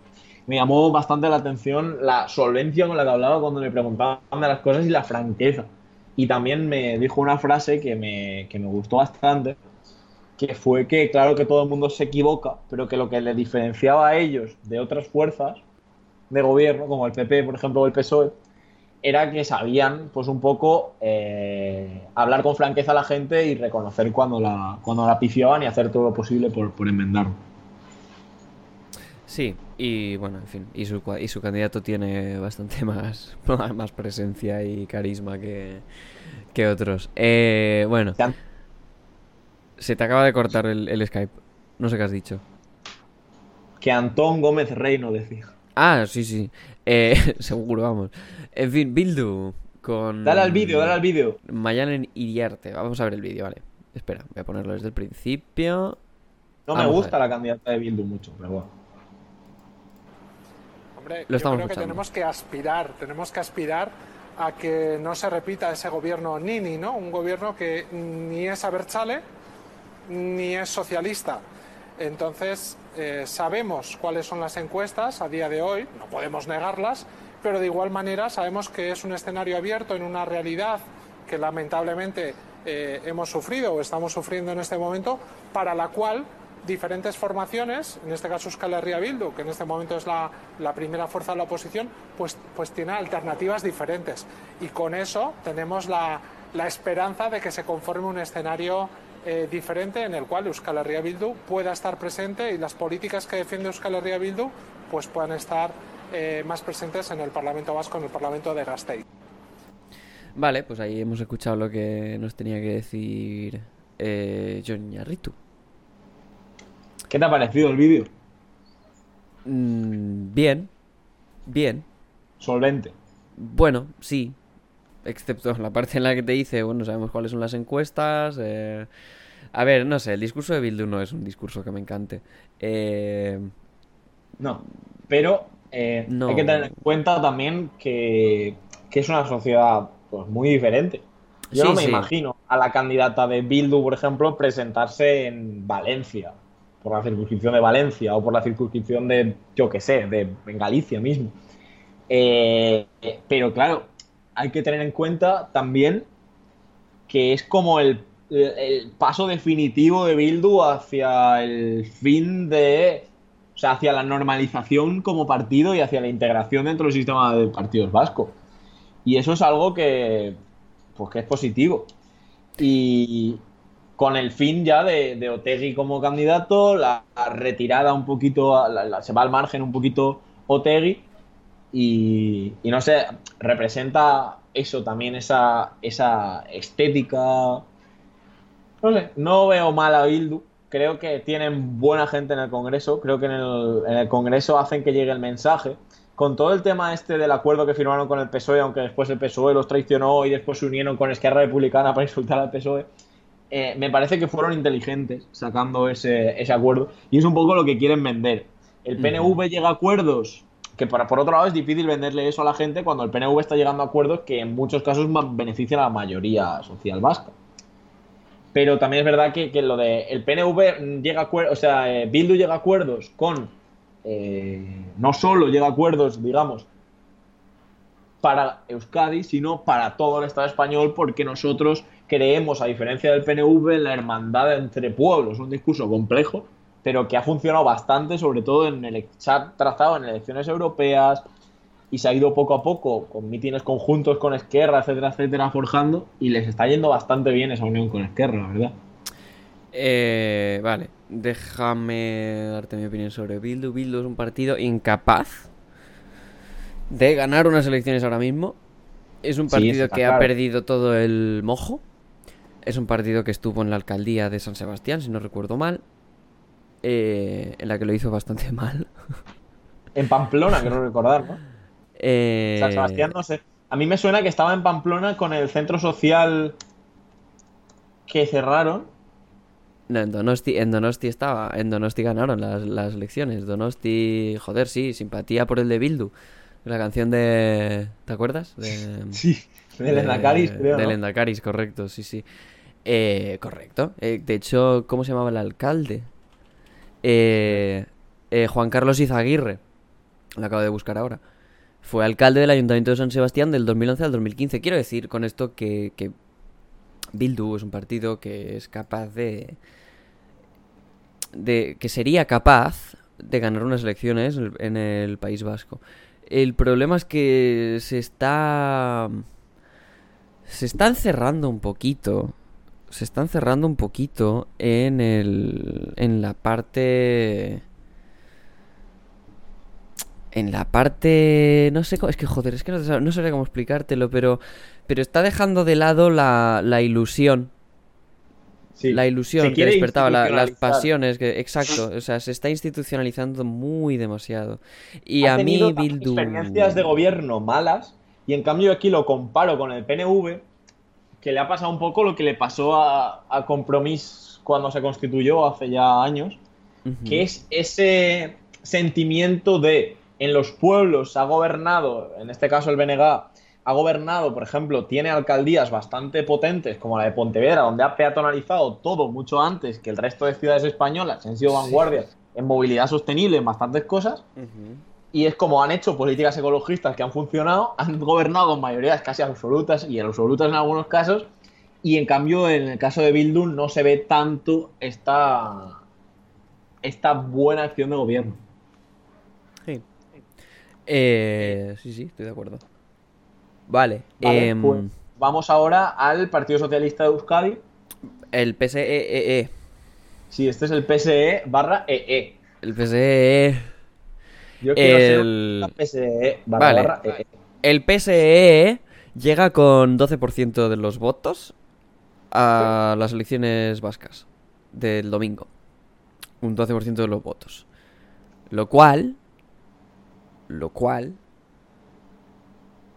Me llamó bastante la atención la solvencia con la que hablaba cuando le preguntaban de las cosas y la franqueza. Y también me dijo una frase que me, que me gustó bastante, que fue que claro que todo el mundo se equivoca, pero que lo que le diferenciaba a ellos de otras fuerzas de gobierno, como el PP, por ejemplo, o el PSOE, era que sabían, pues un poco, eh, hablar con franqueza a la gente y reconocer cuando la, cuando la pifiaban y hacer todo lo posible por, por enmendarlo. Sí, y bueno, en fin, y su, y su candidato tiene bastante <laughs> más, más presencia y carisma que, que otros. Eh, bueno, se te acaba de cortar el, el Skype. No sé qué has dicho. Que Antón Gómez Reino decía. Ah, sí, sí. Eh, <laughs> seguro, vamos. En fin, Bildu con... Dale al vídeo, dale al vídeo. Mayanen Iriarte. Vamos a ver el vídeo, vale. Espera, voy a ponerlo desde el principio. No me Vamos gusta la candidata de Bildu mucho, pero bueno. Hombre, Lo yo estamos creo que tenemos que aspirar, tenemos que aspirar a que no se repita ese gobierno Nini, ¿no? Un gobierno que ni es Abertzale ni es socialista. Entonces, eh, sabemos cuáles son las encuestas a día de hoy, no podemos negarlas, pero de igual manera sabemos que es un escenario abierto en una realidad que lamentablemente eh, hemos sufrido o estamos sufriendo en este momento, para la cual diferentes formaciones, en este caso Euskal Herria Bildu, que en este momento es la, la primera fuerza de la oposición, pues, pues tiene alternativas diferentes. Y con eso tenemos la, la esperanza de que se conforme un escenario eh, diferente en el cual Euskal Herria Bildu pueda estar presente y las políticas que defiende Euskal Herria Bildu pues puedan estar eh, más presentes en el Parlamento Vasco, en el Parlamento de Gasteiz. Vale, pues ahí hemos escuchado lo que nos tenía que decir eh, John Yarritu. ¿Qué te ha parecido el vídeo? Mm, bien, bien. Solvente. Bueno, sí. Excepto la parte en la que te dice, bueno, sabemos cuáles son las encuestas. eh, A ver, no sé, el discurso de Bildu no es un discurso que me encante. Eh, No. Pero eh, No. hay que tener en cuenta también que, que es una sociedad pues, muy diferente. Yo Sí, no me sí. imagino a la candidata de Bildu, por ejemplo, presentarse en Valencia, por la circunscripción de Valencia o por la circunscripción de, yo qué sé, de en Galicia mismo. Eh, pero claro, hay que tener en cuenta también que es como el, el paso definitivo de Bildu hacia el fin de. O sea, hacia la normalización como partido y hacia la integración dentro del sistema de partidos vasco. Y eso es algo que. Pues que es positivo. Y con el fin ya de, de Otegui como candidato, la, retirada un poquito, la- la- se va al margen un poquito Otegui. Y, y no sé, representa eso también, esa, esa estética. No sé, no veo mal a Bildu. Creo que tienen buena gente en el Congreso. Creo que en el, en el Congreso hacen que llegue el mensaje. Con todo el tema este del acuerdo que firmaron con el PSOE, aunque después el PSOE los traicionó y después se unieron con Esquerra Republicana para insultar al PSOE, eh, me parece que fueron inteligentes sacando ese, ese acuerdo. Y es un poco lo que quieren vender. El PNV llega a acuerdos que por, por otro lado es difícil venderle eso a la gente cuando el PNV está llegando a acuerdos que en muchos casos benefician a la mayoría social vasca. Pero también es verdad que, que lo de el PNV llega a acuerdos, o sea, eh, Bildu llega a acuerdos con eh, no solo llega a acuerdos, digamos, para Euskadi, sino para todo el Estado español, porque nosotros creemos, a diferencia del PNV, la hermandad entre pueblos. Un discurso complejo, pero que ha funcionado bastante, sobre todo en el se ha trazado en elecciones europeas y se ha ido poco a poco con mítines conjuntos con Esquerra, etcétera, etcétera, forjando y les está yendo bastante bien esa unión con Esquerra, la verdad. eh, vale, déjame darte mi opinión sobre Bildu. Bildu es un partido incapaz de ganar unas elecciones ahora mismo. Es un partido que ha perdido todo el mojo. Es un partido que estuvo en la alcaldía de San Sebastián, si no recuerdo mal. Eh, en la que lo hizo bastante <laughs> mal. En Pamplona, creo recordar, ¿no? Eh, San Sebastián, no sé. A mí me suena que estaba en Pamplona con el centro social que cerraron. No, en Donosti, en Donosti estaba. En Donosti ganaron las, las elecciones. Donosti, joder, sí, simpatía por el de Bildu. La canción de. ¿Te acuerdas? De, <laughs> Sí, del Endacaris, creo. Del ¿no? Endacaris, correcto, sí, sí. Eh, correcto. Eh, de hecho, ¿cómo se llamaba el alcalde? Eh, eh, Juan Carlos Izaguirre. Lo acabo de buscar ahora. Fue alcalde del Ayuntamiento de San Sebastián del 2011 al 2015. Quiero decir con esto que, que Bildu es un partido que es capaz de, de que sería capaz de ganar unas elecciones en el- en el País Vasco. El problema es que se está se está encerrando un poquito. Se está encerrando un poquito en el en la parte en la parte no sé cómo, es que joder, es que no, no sabría cómo explicártelo, pero pero está dejando de lado la, la ilusión. Sí. la ilusión que despertaba la- las pasiones que exacto o sea se está institucionalizando muy demasiado. Y ha a mí Bildu experiencias de gobierno malas y en cambio aquí lo comparo con el PNV que le ha pasado un poco lo que le pasó a, a Compromís cuando se constituyó hace ya años que es ese sentimiento de en los pueblos ha gobernado, en este caso el BNG, ha ha gobernado, por ejemplo, tiene alcaldías bastante potentes, como la de Pontevedra, donde ha peatonalizado todo mucho antes que el resto de ciudades españolas, han sido vanguardias en movilidad sostenible, en bastantes cosas, y es como han hecho políticas ecologistas que han funcionado, <laughs> han gobernado con mayorías casi absolutas y absolutas en algunos casos, y en cambio en el caso de Bildu no se ve tanto esta, esta buena acción de gobierno. Sí. Eh, sí, sí, estoy de acuerdo. Vale. Vale, em, pues vamos ahora al Partido Socialista de Euskadi. El PSEE. Sí, este es el PSE barra EE. El PSEE. Yo El- ser PSE barra, Vale. barra EE. El PSEE llega con 12% de los votos a las elecciones vascas del domingo. Un 12% de los votos. Lo cual. Lo cual.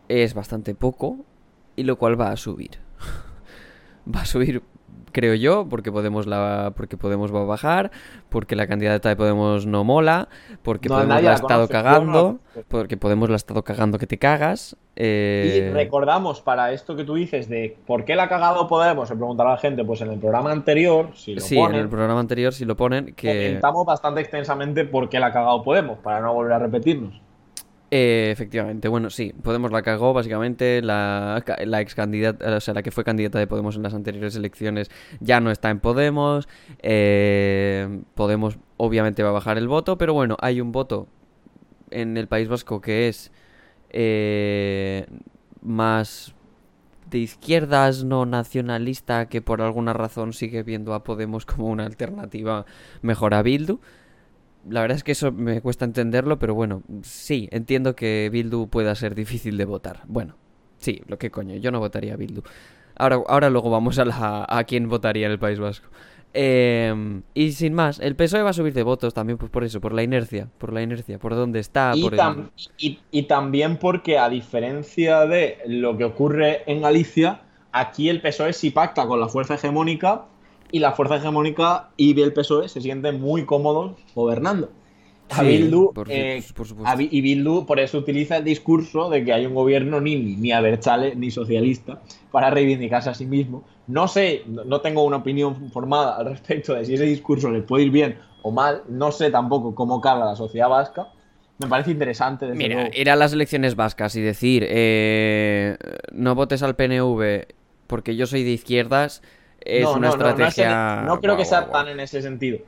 Es bastante poco. Y lo cual va a subir. <laughs> va a subir, creo yo, porque Podemos la. Porque Podemos va a bajar. Porque la candidata de Podemos no mola. Porque No, Podemos la ha estado conoce, no cagando. Porque Podemos la ha estado cagando que te cagas. Y eh, recordamos para esto que tú dices de por qué la ha cagado Podemos, se preguntará la gente, pues en el programa anterior, si lo Sí, ponen, en el programa anterior si lo ponen, que comentamos bastante extensamente por qué la ha cagado Podemos, para no volver a repetirnos. Eh, efectivamente, bueno, sí, Podemos la cagó, básicamente, la, la ex candidata, o sea, la que fue candidata de Podemos en las anteriores elecciones ya no está en Podemos, eh, Podemos obviamente va a bajar el voto, pero bueno, hay un voto en el País Vasco que es eh, más de izquierdas, no nacionalista, que por alguna razón sigue viendo a Podemos como una alternativa mejor a Bildu. La verdad es que eso me cuesta entenderlo, pero bueno, sí, entiendo que Bildu pueda ser difícil de votar. Bueno, sí, lo que coño, yo no votaría a Bildu. Ahora, ahora luego vamos a, la, a quién votaría en el País Vasco. Eh, y sin más, el PSOE va a subir de votos también pues por eso, por la inercia, por la inercia, por dónde está, y, por el- tam- y- y también porque, a diferencia de lo que ocurre en Galicia, aquí el PSOE sí pacta con la fuerza hegemónica y la fuerza hegemónica y el PSOE se sienten muy cómodos gobernando. A Sí, Bildu, por eh, por a y Bildu por eso utiliza el discurso de que hay un gobierno ni, ni Abertzale ni socialista para reivindicarse a sí mismo. No sé, no tengo una opinión formada al respecto de si ese discurso le puede ir bien o mal. No sé tampoco cómo cabe a la sociedad vasca. Me parece interesante. desde Mira, luego. ir a las elecciones vascas y decir eh, no votes al PNV porque yo soy de izquierdas es No, una no, no, no es en- estrategia. no creo que guau, sea guau, guau. tan en ese sentido.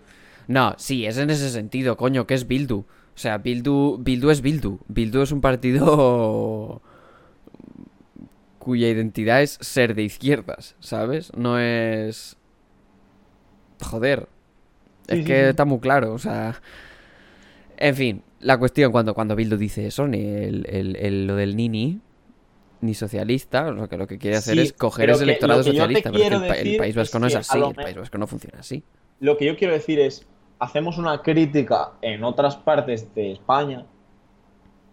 No, sí, es en ese sentido, coño, que es Bildu. O sea, Bildu, Bildu es Bildu. Bildu es un partido <laughs> cuya identidad es ser de izquierdas, ¿sabes? No es... Joder. Sí, es sí, que sí. está muy claro, o sea... En fin, la cuestión cuando, cuando Bildu dice eso, el, el- el- lo del Nini, ni socialista, lo que lo que quiere hacer Sí, es coger ese que electorado que socialista, pero el, pa- el País Vasco no es así, el País Vasco no funciona así. Lo que yo quiero decir es, hacemos una crítica en otras partes de España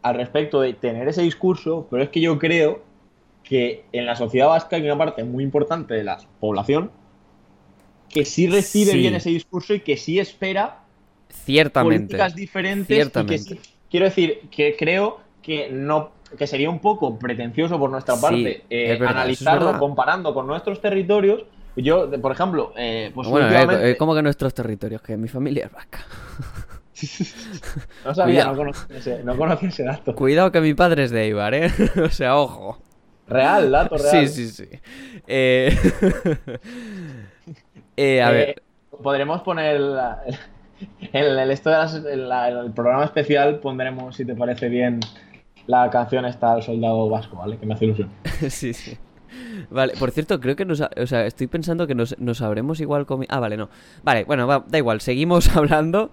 al respecto de tener ese discurso, pero es que yo creo que en la sociedad vasca hay una parte muy importante de la población que sí recibe Sí. bien ese discurso y que sí espera Ciertamente. políticas diferentes Ciertamente. y que sí- quiero decir que creo que no que sería un poco pretencioso por nuestra Sí, parte eh, verdad, es analizarlo comparando con nuestros territorios yo por ejemplo eh, pues bueno, eh, últimamente- eh, ¿cómo que nuestros territorios? Que mi familia es vasca. <laughs> no sabía cuidado. no conocía, ese, no conocía ese dato Cuidado que mi padre es de Eibar, ¿eh? <laughs> o sea, ojo. real dato real Sí, sí, sí. Eh... <laughs> eh, a ver, podremos poner la- el, el esto de las- la- el programa especial pondremos si te parece bien la canción está el soldado vasco vale que me hace ilusión <laughs> sí, sí. Vale, por cierto, creo que nos... ha- O sea, estoy pensando que nos, nos habremos igual comido... Ah, vale, no. Vale, bueno, va, da igual, seguimos <laughs> hablando.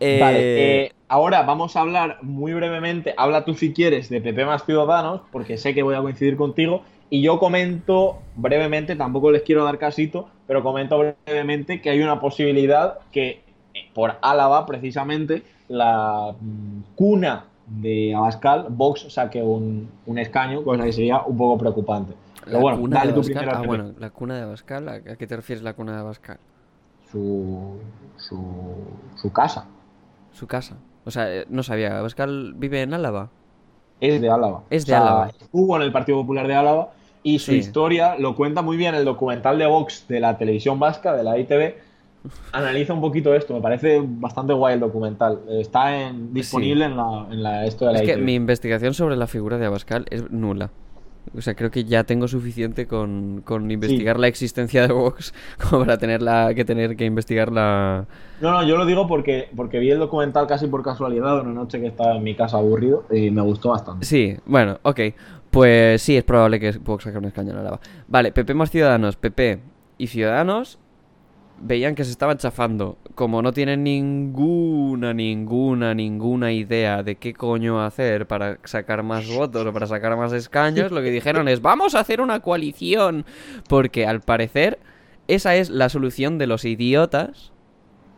Eh, Vale, eh, ahora vamos a hablar muy brevemente, habla tú si quieres de PP más Ciudadanos, porque sé que voy a coincidir contigo, y yo comento brevemente, tampoco les quiero dar casito, pero comento brevemente que hay una posibilidad que eh, por Álava, precisamente, la mm, cuna de Abascal, Vox saque un, un escaño, cosa que sería un poco preocupante. Pero la bueno, cuna dale de Abascal. primero. Ah, bueno, la cuna de Abascal. ¿A qué te refieres la cuna de Abascal? Su, su, su casa. Su casa. O sea, eh, no sabía, Abascal vive en Álava. es de Álava. Es de Álava. Estuvo en el Partido Popular de Álava y su Sí. historia lo cuenta muy bien el documental de Vox de la televisión vasca, de la ITV. Analiza un poquito esto, me parece bastante guay el documental. Está en- disponible en, la, en la esto de la Es que mi investigación sobre la figura de Abascal es nula. O sea, creo que ya tengo suficiente con, con investigar la existencia de Vox <laughs> como para tener la, que tener que investigar la... No, no, yo lo digo porque, porque vi el documental casi por casualidad una noche que estaba en mi casa aburrido y me gustó bastante. Sí, bueno, ok. Pues sí, es probable que Vox saque un escaño en Álava. Vale, PP más Ciudadanos. PP y Ciudadanos veían que se estaban chafando. Como no tienen ninguna, ninguna, ninguna idea de qué coño hacer para sacar más votos o para sacar más escaños, lo que dijeron es vamos a hacer una coalición. Porque al parecer esa es la solución de los idiotas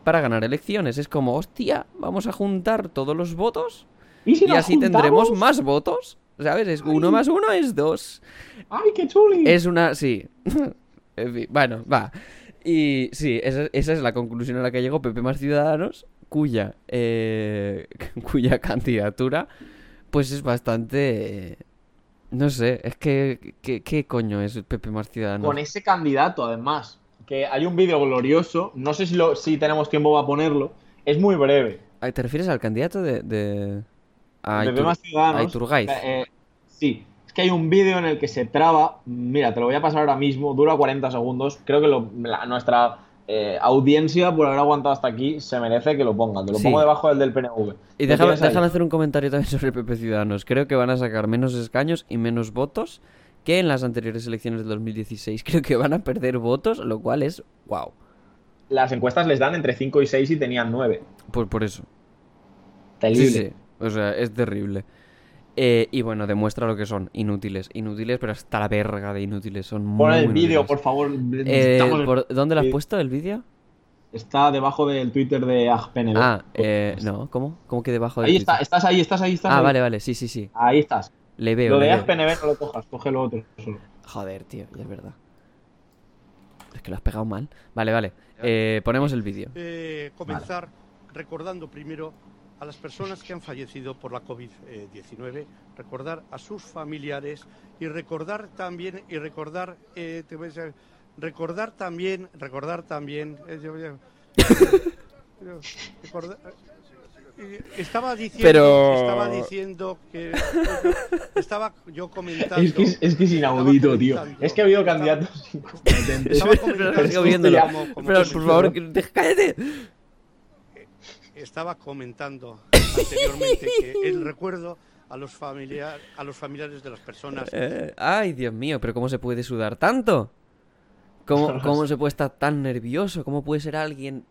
para ganar elecciones. Es como, hostia, vamos a juntar todos los votos ¿Y si y nos así tendremos más votos. ¿Sabes? Es uno más uno es dos. ¡Ay, qué chuli! Es una. Sí. <laughs> En fin, bueno, va. Y sí, esa, esa es la conclusión a la que llegó Pepe más Ciudadanos, cuya. eh, <laughs> cuya candidatura. Pues es bastante. eh, no sé, es que. ¿Qué, coño es Pepe más Ciudadanos? Con ese candidato, además. Que hay un vídeo glorioso. No sé si, lo, si tenemos tiempo para ponerlo. Es muy breve. Ay, ¿Te refieres al candidato de. de... a Itur- más ciudadanos. a Iturgaiz? Eh, sí. Que hay un vídeo en el que se traba. Mira, te lo voy a pasar ahora mismo. Dura 40 segundos. Creo que lo- la- nuestra eh, audiencia, por haber aguantado hasta aquí, se merece que lo ponga. Te lo Sí. pongo debajo del del PNV. Y ¿Lo déjame, déjame hacer un comentario también sobre PP Ciudadanos. Creo que van a sacar menos escaños y menos votos que en las anteriores elecciones del 2016. <laughs> Creo que van a perder votos, lo cual es wow. Las encuestas les dan entre 5 y 6 y tenían 9. Por, por eso. Terrible. Sí, sí. O sea, es terrible. Eh, y bueno, demuestra lo que son. Inútiles. Inútiles, pero hasta la verga de inútiles. Son muy Pon el vídeo, por favor. Eh, necesitamos el ¿por- ¿Dónde lo has puesto el vídeo? Está debajo del Twitter de AgPNB. Ah, eh, no, ¿cómo? ¿Cómo que debajo de Ahí está, estás ahí, estás ahí, estás Ah, ahí. vale, vale, sí, sí, sí. Ahí estás. Le veo. Lo le de. AgPNB no lo cojas, coge lo otro solo. Joder, tío, ya es verdad. Es que lo has pegado mal. Vale, vale. Eh, ponemos el vídeo. Eh, comenzar recordando primero a las personas que han fallecido por la COVID-19, recordar a sus familiares y recordar también y recordar eh, te voy a decir, recordar también recordar también eh, yo- yo- yo- recordar- eh, estaba diciendo Pero- estaba diciendo que estaba yo comentando Es que es, es que es inaudito, tío. Es que ha habido candidatos incompetentes. Estaba comentando- como- como Pero, por favor, que- cállate. Estaba comentando anteriormente que el recuerdo a los familiar, a los familiares de las personas Eh, ay, Dios mío, pero ¿cómo se puede sudar tanto? ¿Cómo, <laughs> cómo se puede estar tan nervioso? ¿Cómo puede ser alguien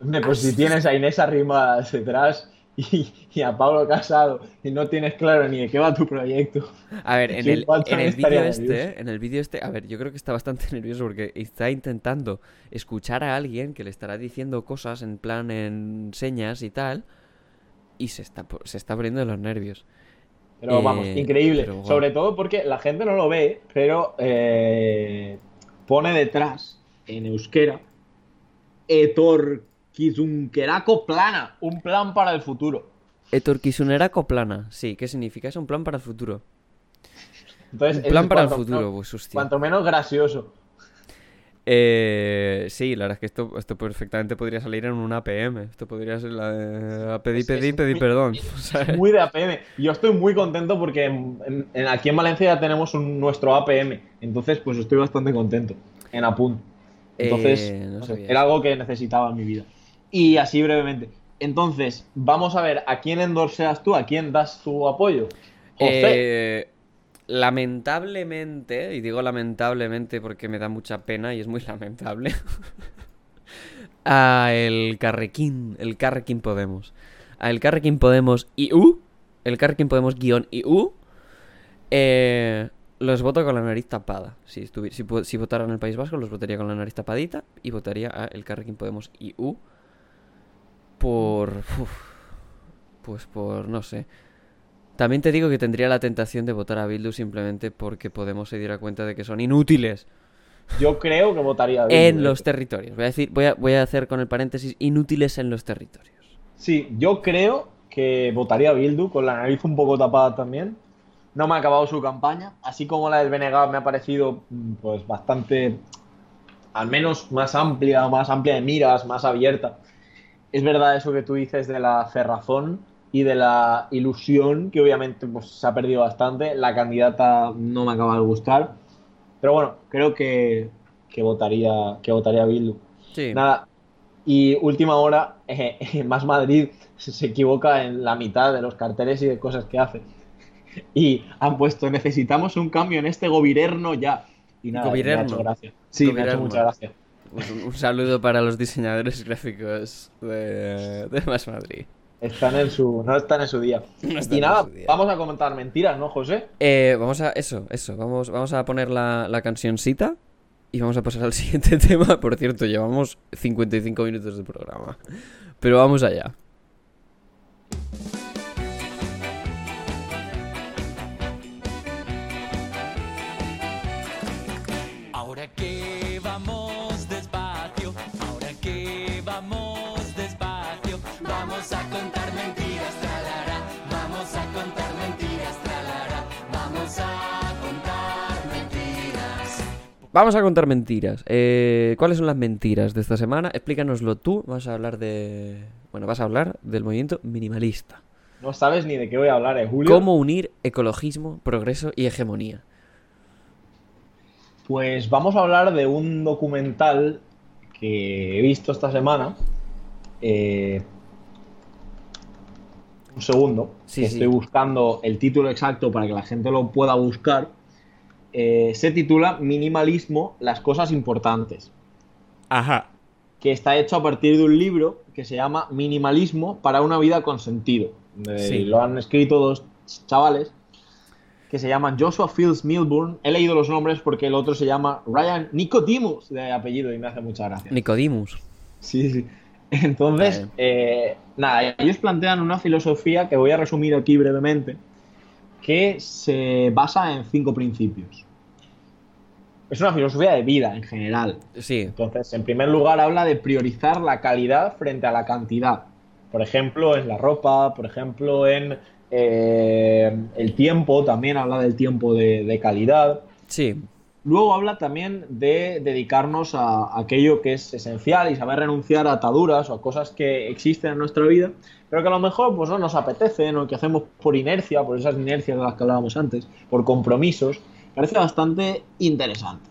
Hombre, pues si tienes a Inés Arrimadas detrás <laughs> y, y a Pablo Casado y no tienes claro ni de qué va tu proyecto. A ver, <laughs> en el, en el vídeo este, nervioso. ¿eh? en el vídeo este, a ver, yo creo que está bastante <laughs> nervioso porque está intentando escuchar a alguien que le estará diciendo cosas en plan en señas y tal y se está se está abriendo de los nervios. Pero Eh, vamos, increíble. pero guau. Sobre todo porque la gente no lo ve, pero eh, pone detrás, en euskera, Etorkizunkerako plana, un plan para el futuro. Etorkizunera plana, sí, ¿qué significa? Es un plan para el futuro. Entonces, Un plan es para el futuro, pues hostia. Cuanto menos gracioso. Eh, sí, la verdad es que esto, esto perfectamente podría salir en una APM. Esto podría ser la de... a Pedí, pedí, pedí perdón. <laughs> Sea, Muy de APM. Yo estoy muy contento porque en- en- en- aquí en Valencia ya tenemos un- nuestro APM. Entonces, pues estoy bastante contento en Apunt. Entonces, Eh, no no sé, sabía era algo que necesitaba en mi vida. Y así brevemente. Entonces, vamos a ver, ¿a quién endorseas tú? ¿A quién das tu apoyo? Eh, lamentablemente, y digo lamentablemente porque me da mucha pena y es muy <laughs> lamentable, a el Carrequín, el Carrequín Podemos. A el Carrequín Podemos IU, el Carrequín Podemos guion IU, eh, los voto con la nariz tapada. Si, si, si votara en el País Vasco, los votaría con la nariz tapadita y votaría a el Carrequín Podemos IU por... uf, pues por, no sé. También te digo que tendría la tentación de votar a Bildu simplemente porque Podemos se diera cuenta de que son inútiles Yo creo que votaría a Bildu, en de los territorios. Voy a decir, voy a, voy a hacer con el paréntesis inútiles en los territorios. Sí, yo creo que votaría a Bildu, con la nariz un poco tapada también. No me ha acabado su campaña, así como la del Benegat me ha parecido mm, pues bastante, al menos más amplia, más amplia de miras, más abierta. Es verdad eso que tú dices de la cerrazón y de la ilusión, que obviamente pues, se ha perdido bastante. La candidata no me acaba de gustar. Pero bueno, creo que, que votaría, que votaría Bildu. Sí. Nada. Y última hora, eh, <laughs> Más Madrid se equivoca en la mitad de los carteles y de cosas que hace. Y han puesto, necesitamos un cambio en este gobierno ya. Y nada, me ha hecho gracia. Sí, me ha hecho mucha gracia. Pues un, un saludo para los diseñadores gráficos de, de Más Madrid. Están en su, no están en su día. No y nada, día. vamos a comentar mentiras, ¿no, José? Eh, vamos a. Eso, eso. Vamos, vamos a poner la, la cancioncita. Y vamos a pasar al <laughs> siguiente tema. Por cierto, llevamos 55 minutos de programa. Pero vamos allá. Vamos a contar mentiras. Eh, ¿Cuáles son las mentiras de esta semana? Explícanoslo tú. Vas a hablar de. Bueno, vas a hablar del movimiento minimalista. No sabes ni de qué voy a hablar, ¿eh, Julio? ¿Cómo unir ecologismo, progreso y hegemonía? Pues vamos a hablar de un documental que he visto esta semana. Eh, un segundo, Sí, estoy buscando el título exacto para que la gente lo pueda buscar. Eh, se titula Minimalismo, las cosas importantes, Ajá. que está hecho a partir de un libro que se llama Minimalismo para una vida con sentido. Eh, Sí. Lo han escrito dos chavales que se llaman Joshua Fields Milburn. He leído los nombres porque el otro se llama Ryan Nicodemus de apellido y me hace mucha gracia. Nicodemus. Sí, sí. Entonces, eh, nada, ellos plantean una filosofía que voy a resumir aquí brevemente, que se basa en cinco principios. Es una filosofía de vida en general. Sí. Entonces, en primer lugar, habla de priorizar la calidad frente a la cantidad. Por ejemplo, en la ropa, por ejemplo, en eh, el tiempo, también habla del tiempo de, de calidad. Sí. Luego habla también de dedicarnos a aquello que es esencial y saber renunciar a ataduras o a cosas que existen en nuestra vida, pero que a lo mejor pues, no nos apetecen o que hacemos por inercia, por esas inercias de las que hablábamos antes, por compromisos. Parece bastante interesante.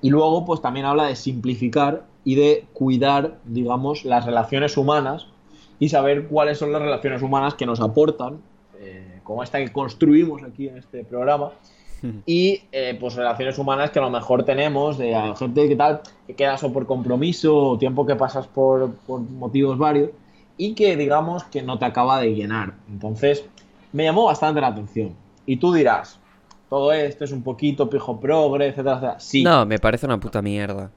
Y luego pues también habla de simplificar y de cuidar, digamos, las relaciones humanas y saber cuáles son las relaciones humanas que nos aportan, eh, como esta que construimos aquí en este programa, <laughs> y eh, pues relaciones humanas que a lo mejor tenemos de gente que tal que quedas o por compromiso o tiempo que pasas por, por motivos varios y que digamos que no te acaba de llenar entonces me llamó bastante la atención y tú dirás todo esto es un poquito pijo progre etcétera etcétera sí No, me parece una puta mierda.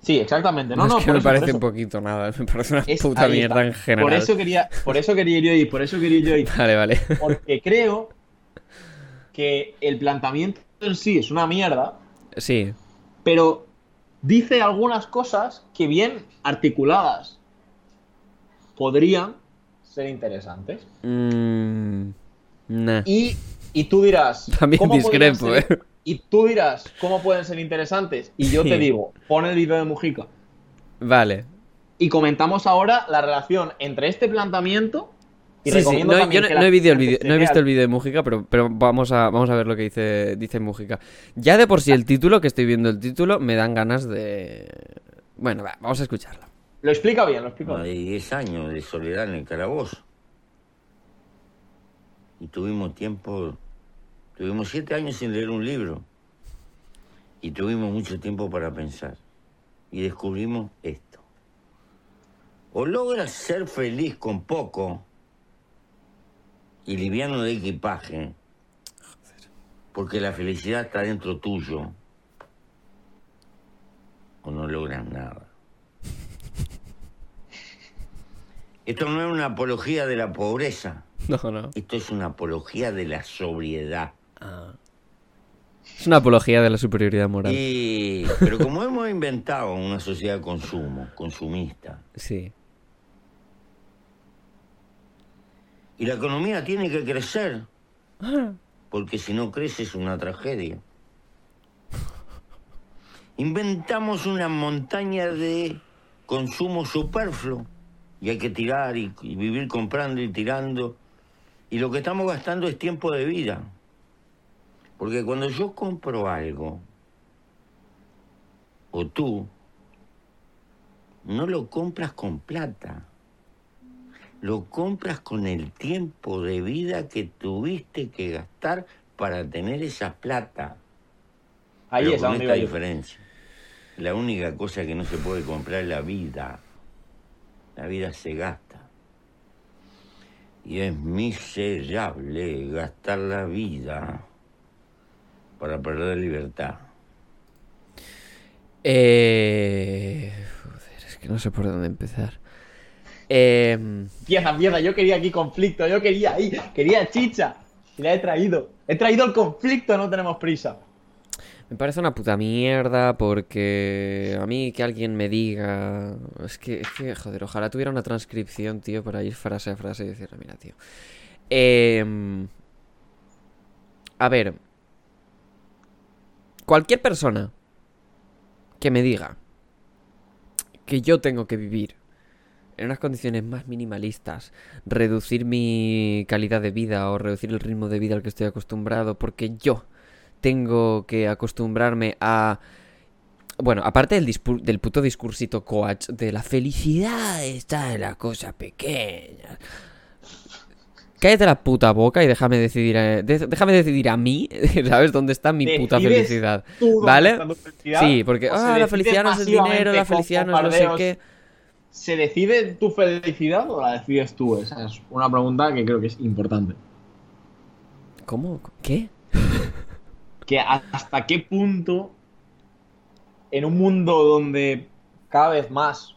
sí exactamente no No, no, es que me eso, parece un poquito nada. Me parece una Es- puta mierda en general. por eso quería por eso quería yo ir por eso quería yo ir <laughs> Vale, vale. porque creo que el planteamiento en sí es una mierda Sí. pero dice algunas cosas que bien articuladas podrían ser interesantes. Mm, nah. Y, y tú dirás... <laughs> También ¿cómo podrían discrepo, ¿eh? Y tú dirás, ¿cómo pueden ser interesantes? Y yo Sí. te digo, pon el vídeo de Mujica. Vale. Y comentamos ahora la relación entre este planteamiento y Sí, sí, recomiendo no, yo he, el no vea visto el vídeo de Mújica, pero, pero vamos, a, vamos a ver lo que dice, dice Mújica. Ya de por sí el título, que estoy viendo el título, me dan ganas de... Bueno, va, vamos a escucharlo. Lo explica bien, lo explica bien. de 10 años de soledad en el calabozo. Y tuvimos tiempo, tuvimos 7 años sin leer un libro. Y tuvimos mucho tiempo para pensar. Y descubrimos esto. O logras ser feliz con poco y liviano de equipaje, porque la felicidad está dentro tuyo, o no logras nada. <laughs> Esto no es una apología de la pobreza. No, no. Esto es una apología de la sobriedad. Es una apología de la superioridad moral. Y, pero como hemos inventado una sociedad de consumo, consumista, Sí. Y la economía tiene que crecer. Porque si no crece es una tragedia. Inventamos una montaña de consumo superfluo. Y hay que tirar y, y vivir comprando y tirando. Y lo que estamos gastando es tiempo de vida. Porque cuando yo compro algo, o tú, no lo compras con plata. Lo compras con el tiempo de vida que tuviste que gastar para tener esa plata. Ahí Pero es con esta diferencia. La única cosa que no se puede comprar es la vida. La vida se gasta. Y es miserable gastar la vida para perder libertad. Eh... Joder, es que no sé por dónde empezar. Eh... Empieza, empieza. Yo quería aquí conflicto. Yo quería ahí. Quería chicha. Y la he traído. He traído el conflicto. No tenemos prisa. Me parece una puta mierda porque a mí que alguien me diga... Es que, es que, joder, ojalá tuviera una transcripción, tío, para ir frase a frase y decirle, mira, tío. Em, A ver. Cualquier persona que me diga que yo tengo que vivir en unas condiciones más minimalistas, reducir mi calidad de vida o reducir el ritmo de vida al que estoy acostumbrado porque yo tengo que acostumbrarme a... Bueno, aparte del, del puto discursito coach de la felicidad está en la cosa pequeña. Cállate la puta boca y déjame decidir a, déjame decidir a mí, <laughs> ¿sabes? ¿Dónde está mi puta felicidad? ¿Vale? felicidad, Sí, porque ah, la felicidad no es el dinero, la felicidad no es no sé qué. ¿Se decide tu felicidad o la decides tú? Esa es una pregunta que creo que es importante. ¿Cómo? ¿Qué? <laughs> Que hasta qué punto en un mundo donde cada vez más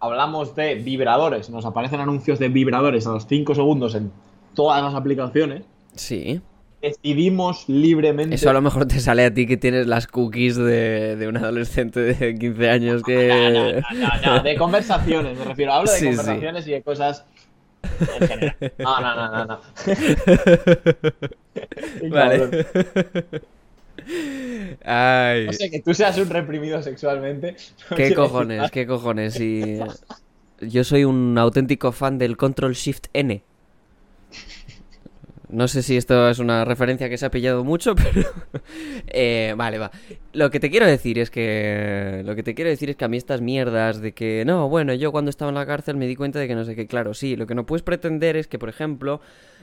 hablamos de vibradores, nos aparecen anuncios de vibradores a los 5 segundos en todas las aplicaciones, Sí. Decidimos libremente Eso a lo mejor te sale a ti que tienes las cookies de, de un adolescente de 15 años que... <laughs> No, no, de conversaciones, me refiero. Hablo de Sí, sí. conversaciones y de cosas en general. No, no, no, no. no. <laughs> Vale. Ay. No sé, que tú seas un reprimido sexualmente. no ¿Qué cojones? ¿Qué cojones? Sí. Yo soy un auténtico fan del Control Shift N. No sé si esto es una referencia que se ha pillado mucho, <laughs> pero... eh, vale, va. Lo que te quiero decir es que... Lo que te quiero decir es que a mí estas mierdas de que... No, bueno, yo cuando estaba en la cárcel me di cuenta de que no sé qué. Claro, sí, lo que no puedes pretender es que, por ejemplo,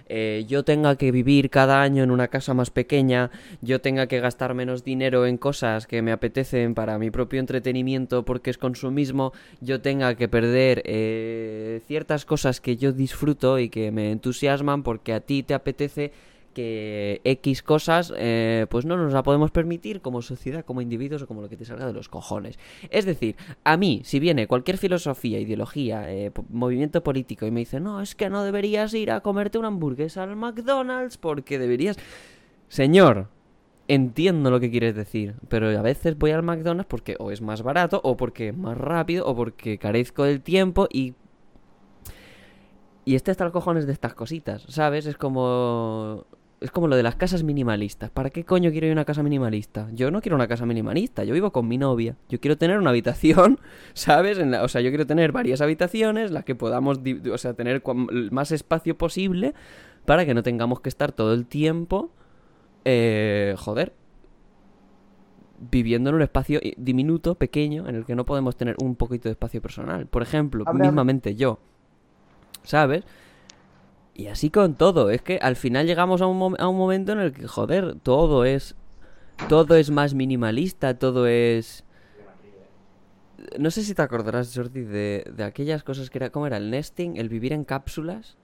eh, yo tenga que vivir cada año en una casa más pequeña, yo tenga que gastar menos dinero en cosas que me apetecen para mi propio entretenimiento porque es consumismo, yo tenga que perder eh, ciertas cosas que yo disfruto y que me entusiasman porque a ti te apetece que X cosas eh, pues no nos la podemos permitir como sociedad, como individuos o como lo que te salga de los cojones. Es decir, a mí, si viene cualquier filosofía, ideología, eh, movimiento político y me dice, no, es que no deberías ir a comerte una hamburguesa al McDonald's porque deberías... Señor, entiendo lo que quieres decir, pero a veces voy al McDonald's porque o es más barato, o porque es más rápido, o porque carezco del tiempo y y este hasta los cojones de estas cositas, ¿sabes? Es como. Es como lo de las casas minimalistas. ¿Para qué coño quiero ir a una casa minimalista? Yo no quiero una casa minimalista, yo vivo con mi novia. Yo quiero tener una habitación, <laughs> ¿sabes? En la- o sea, yo quiero tener varias habitaciones, las que podamos, o sea, tener más espacio posible para que no tengamos que estar todo el tiempo, eh, joder, viviendo en un espacio i- diminuto, pequeño, en el que no podemos tener un poquito de espacio personal. Por ejemplo, mismamente yo, ¿sabes? Y así con todo, es que al final llegamos a un, a un momento en el que, joder, todo es todo es más minimalista, todo es no sé si te acordarás, Jordi, de, de aquellas cosas que era, ¿cómo era? El nesting, el vivir en cápsulas.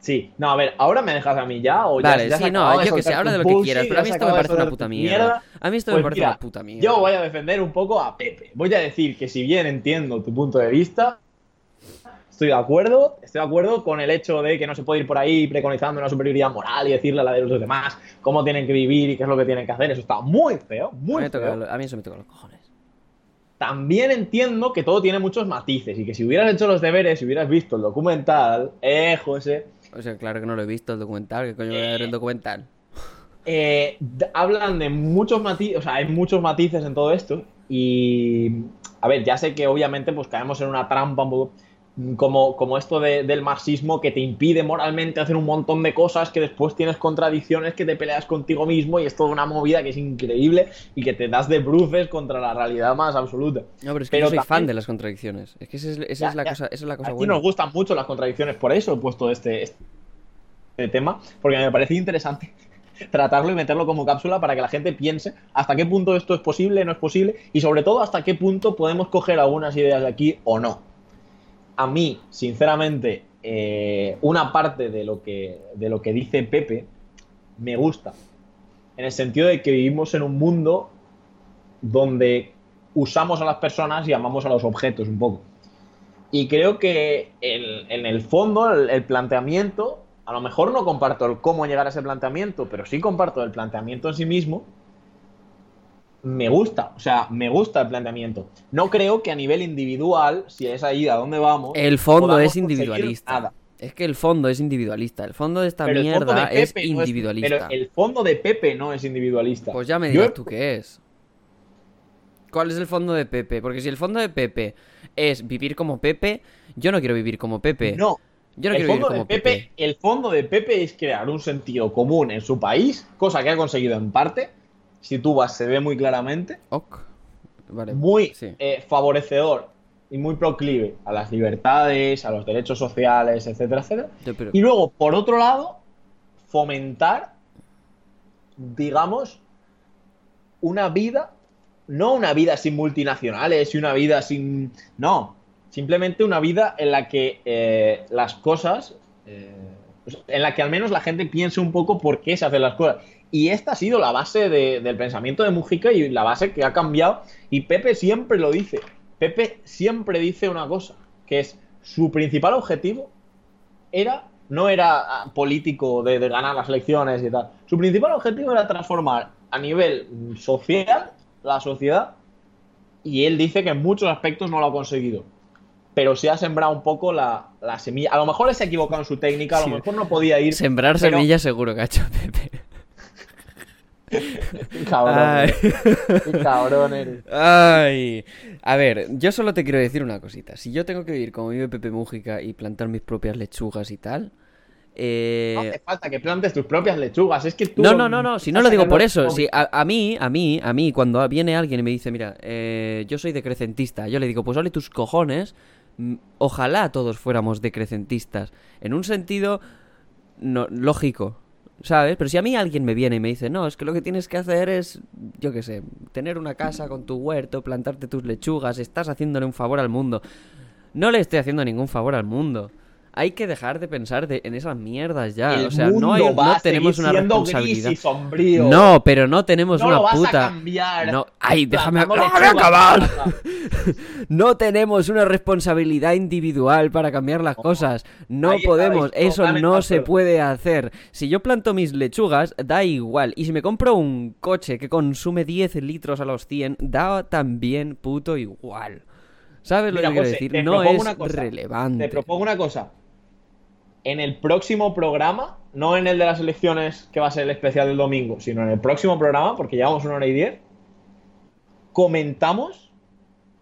Sí, no, a ver, ¿ahora me dejas a mí ya? O ya, Vale, ya sí, no, yo que sé, habla de lo que quieras, pero a mí esto me parece una puta mierda. A mí esto me Pues parece mira, una puta mierda. Yo voy a defender un poco a Pepe. Voy a decir que si bien entiendo tu punto de vista, estoy de acuerdo, estoy de acuerdo con el hecho de que no se puede ir por ahí preconizando una superioridad moral y decirle a la de los demás cómo tienen que vivir y qué es lo que tienen que hacer. Eso está muy feo, A muy mí, feo. lo- a mí eso me toca los cojones. también entiendo que todo tiene muchos matices y que si hubieras hecho los deberes, si hubieras visto el documental, eh, José, O sea, claro que no lo he visto el documental. ¿Qué coño voy a ver el documental? eh, hablan de muchos matices, o sea, hay muchos matices en todo esto y, a ver, ya sé que obviamente pues caemos en una trampa un poco como, como esto de- del marxismo que te impide moralmente hacer un montón de cosas, que después tienes contradicciones, que te peleas contigo mismo y es toda una movida que es increíble y que te das de bruces contra la realidad más absoluta. No, pero es que yo soy fan de las contradicciones. Es que esa es, esa Ya, es la, ya. cosa, esa es la cosa Aquí buena. nos gustan mucho las contradicciones, por eso he puesto este, este tema, porque me parecía interesante <laughs> tratarlo y meterlo como cápsula para que la gente piense hasta qué punto esto es posible, no es posible, y sobre todo hasta qué punto podemos coger algunas ideas de aquí o no. A mí, sinceramente, eh, una parte de lo, que, de lo que dice Pepe me gusta, en el sentido de que vivimos en un mundo donde usamos a las personas y amamos a los objetos un poco. Y creo que en el fondo, el, el planteamiento, a lo mejor no comparto el cómo llegar a ese planteamiento, pero sí comparto el planteamiento en sí mismo. Me gusta, o sea, me gusta el planteamiento. No creo que a nivel individual, si es ahí a dónde vamos, El fondo es individualista. nada. Es que el fondo es individualista. El fondo de esta Pero mierda de es no individualista. pero el fondo de Pepe no es individualista. Pues ya me dirás tú qué es. ¿Cuál es el fondo de Pepe? Porque si el fondo de Pepe es vivir como Pepe, yo no quiero vivir como Pepe. No. Yo no el quiero vivir de como Pepe, Pepe. el fondo de Pepe es crear un sentido común en su país, cosa que ha conseguido en parte. Si tú vas, se ve muy claramente. Vale. Muy sí. eh, favorecedor y muy proclive a las libertades, a los derechos sociales, etcétera, etcétera. Pero- Y luego, por otro lado, fomentar, digamos, una vida, no una vida sin multinacionales y una vida sin... No, simplemente una vida en la que eh, las cosas, eh, en la que al menos la gente piense un poco por qué se hacen las cosas. Y esta ha sido la base de- del pensamiento de Mujica y la base que ha cambiado. Y Pepe siempre lo dice. Pepe siempre dice una cosa, que es su principal objetivo era no era ah, político de, de ganar las elecciones y tal. Su principal objetivo era transformar a nivel mm, social la sociedad y él dice que en muchos aspectos no lo ha conseguido. Pero se ha sembrado un poco la, la semilla. A lo mejor se ha equivocado en su técnica, a lo Sí. mejor no podía ir. Sembrar pero- semillas seguro que ha hecho Pepe. Cabrón. Ay. eres. Cabrón eres. Ay. A ver, yo solo te quiero decir una cosita. Si yo tengo que vivir como vive Pepe Mújica y plantar mis propias lechugas y tal. eh, No hace falta que plantes tus propias lechugas. Es que tú. No, no, no, no, si no lo digo por eso. Si a, a mí, a mí, a mí, cuando viene alguien y me dice, mira, eh, yo soy decrecentista, yo le digo, pues ole tus cojones, mm, ojalá todos fuéramos decrecentistas. En un sentido no, lógico, ¿sabes? Pero si a mí alguien me viene y me dice, no, es que lo que tienes que hacer es, yo qué sé, tener una casa con tu huerto, plantarte tus lechugas, estás haciéndole un favor al mundo. No le estoy haciendo ningún favor al mundo. Hay que dejar de pensar de- en esas mierdas ya. El o sea, no, hay, mundo va no a tenemos una responsabilidad. gris y sombrío. No, pero no tenemos No una lo vas a puta. cambiar No, ay, déjame, acabar. <laughs> No tenemos una responsabilidad individual para cambiar las cosas. No Ahí podemos, eso no se puede hacer. Si yo planto mis lechugas, da igual. Y si me compro un coche que consume 10 litros a los 100, da también puto igual. ¿Sabes lo Mira, que quiero decir? No es cosa. relevante. Te propongo una cosa. En el próximo programa, no en el de las elecciones que va a ser el especial del domingo, sino en el próximo programa, porque llevamos una hora y diez, comentamos,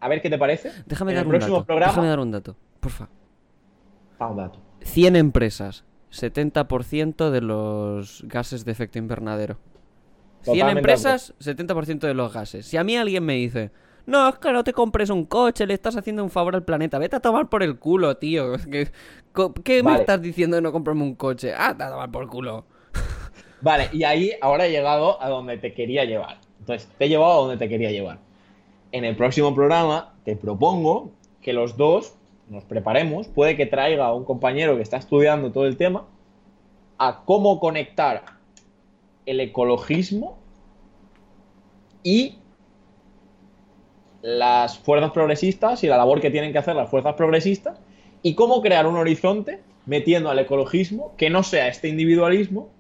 a ver qué te parece. Déjame en dar el un próximo dato. programa. Déjame dar un dato, porfa. Un dato. 100 empresas, 70% de los gases de efecto invernadero. 100 Totalmente empresas, 70% de los gases. Si a mí alguien me dice, no, es que no te compres un coche, le estás haciendo un favor al planeta, vete a tomar por el culo, tío. <laughs> ¿Qué, me estás diciendo de no comprarme un coche? Ah, te a tomar por culo. Vale, y ahí ahora he llegado a donde te quería llevar. Entonces, te he llevado a donde te quería llevar. En el próximo programa te propongo que los dos nos preparemos. Puede que traiga a un compañero que está estudiando todo el tema a cómo conectar el ecologismo y las fuerzas progresistas y la labor que tienen que hacer las fuerzas progresistas y cómo crear un horizonte metiendo al ecologismo que no sea este individualismo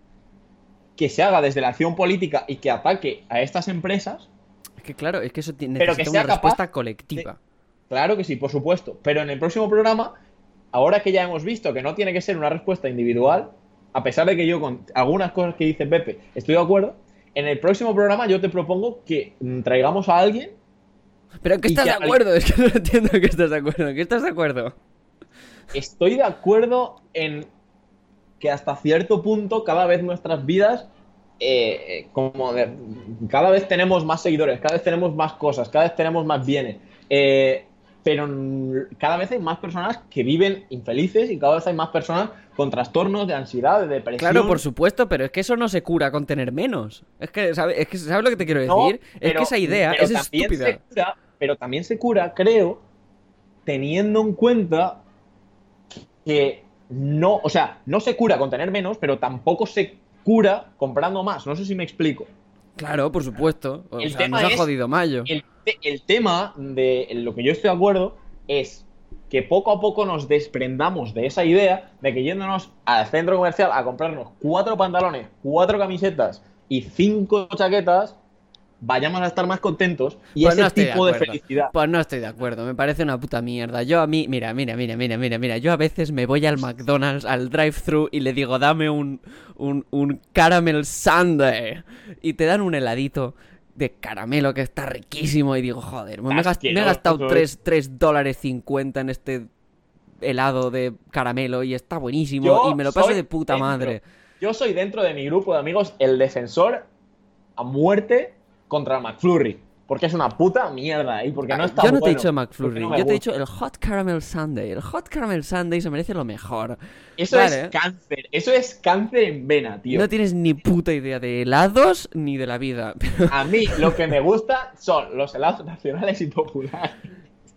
que se haga desde la acción política y que ataque a estas empresas que claro, es que eso tiene Pero que sea una respuesta colectiva. Claro que sí, por supuesto. Pero en el próximo programa, ahora que ya hemos visto que no tiene que ser una respuesta individual, a pesar de que yo con algunas cosas que dice Pepe estoy de acuerdo, en el próximo programa yo te propongo que mm, traigamos a alguien. Pero que estás de al- acuerdo, <laughs> es que no entiendo que estás de acuerdo. ¿Que estás de acuerdo? Estoy de acuerdo en que hasta cierto punto cada vez nuestras vidas, eh, eh, como de- cada vez tenemos más seguidores, cada vez tenemos más cosas, cada vez tenemos más bienes. eh, pero cada vez hay más personas que viven infelices y cada vez hay más personas con trastornos de ansiedad, de depresión. Claro, por supuesto, pero es que eso no se cura con tener menos. Es que, ¿sabes, es que, ¿sabes lo que te quiero No, decir? es que esa idea es estúpida. se cura- pero también se cura, creo, teniendo en cuenta que no, o sea, no se cura con tener menos, pero tampoco se cura comprando más. No sé si me explico. Claro, por supuesto. O El sea, tema nos ha es- jodido Mayo. El, te- el tema de lo que yo estoy de acuerdo es que poco a poco nos desprendamos de esa idea de que yéndonos al centro comercial a comprarnos cuatro pantalones, cuatro camisetas y cinco chaquetas, vayamos a estar más contentos y Pues ese no de tipo de, felicidad. Pues no estoy de acuerdo, me parece una puta mierda. Yo a mí, mira, mira, mira, mira, mira, mira, yo a veces me voy al McDonald's, al drive-thru y le digo, dame un, un, un caramel sundae. Y te dan un heladito de caramelo que está riquísimo y digo, joder, me, gast- me he gastado eso 3, 3 dólares 50 en este helado de caramelo y está buenísimo Yo y me lo paso de puta dentro- madre. Yo soy dentro de mi grupo de amigos el defensor a muerte contra el McFlurry. Porque es una puta mierda y porque no está Yo no te he dicho McFlurry, no yo te he dicho el Hot Caramel Sundae. El Hot Caramel Sundae se merece lo mejor. Eso Vale. es cáncer, eso es cáncer en vena, tío. No tienes ni puta idea de helados ni de la vida. <laughs> A mí lo que me gusta son los helados nacionales y populares.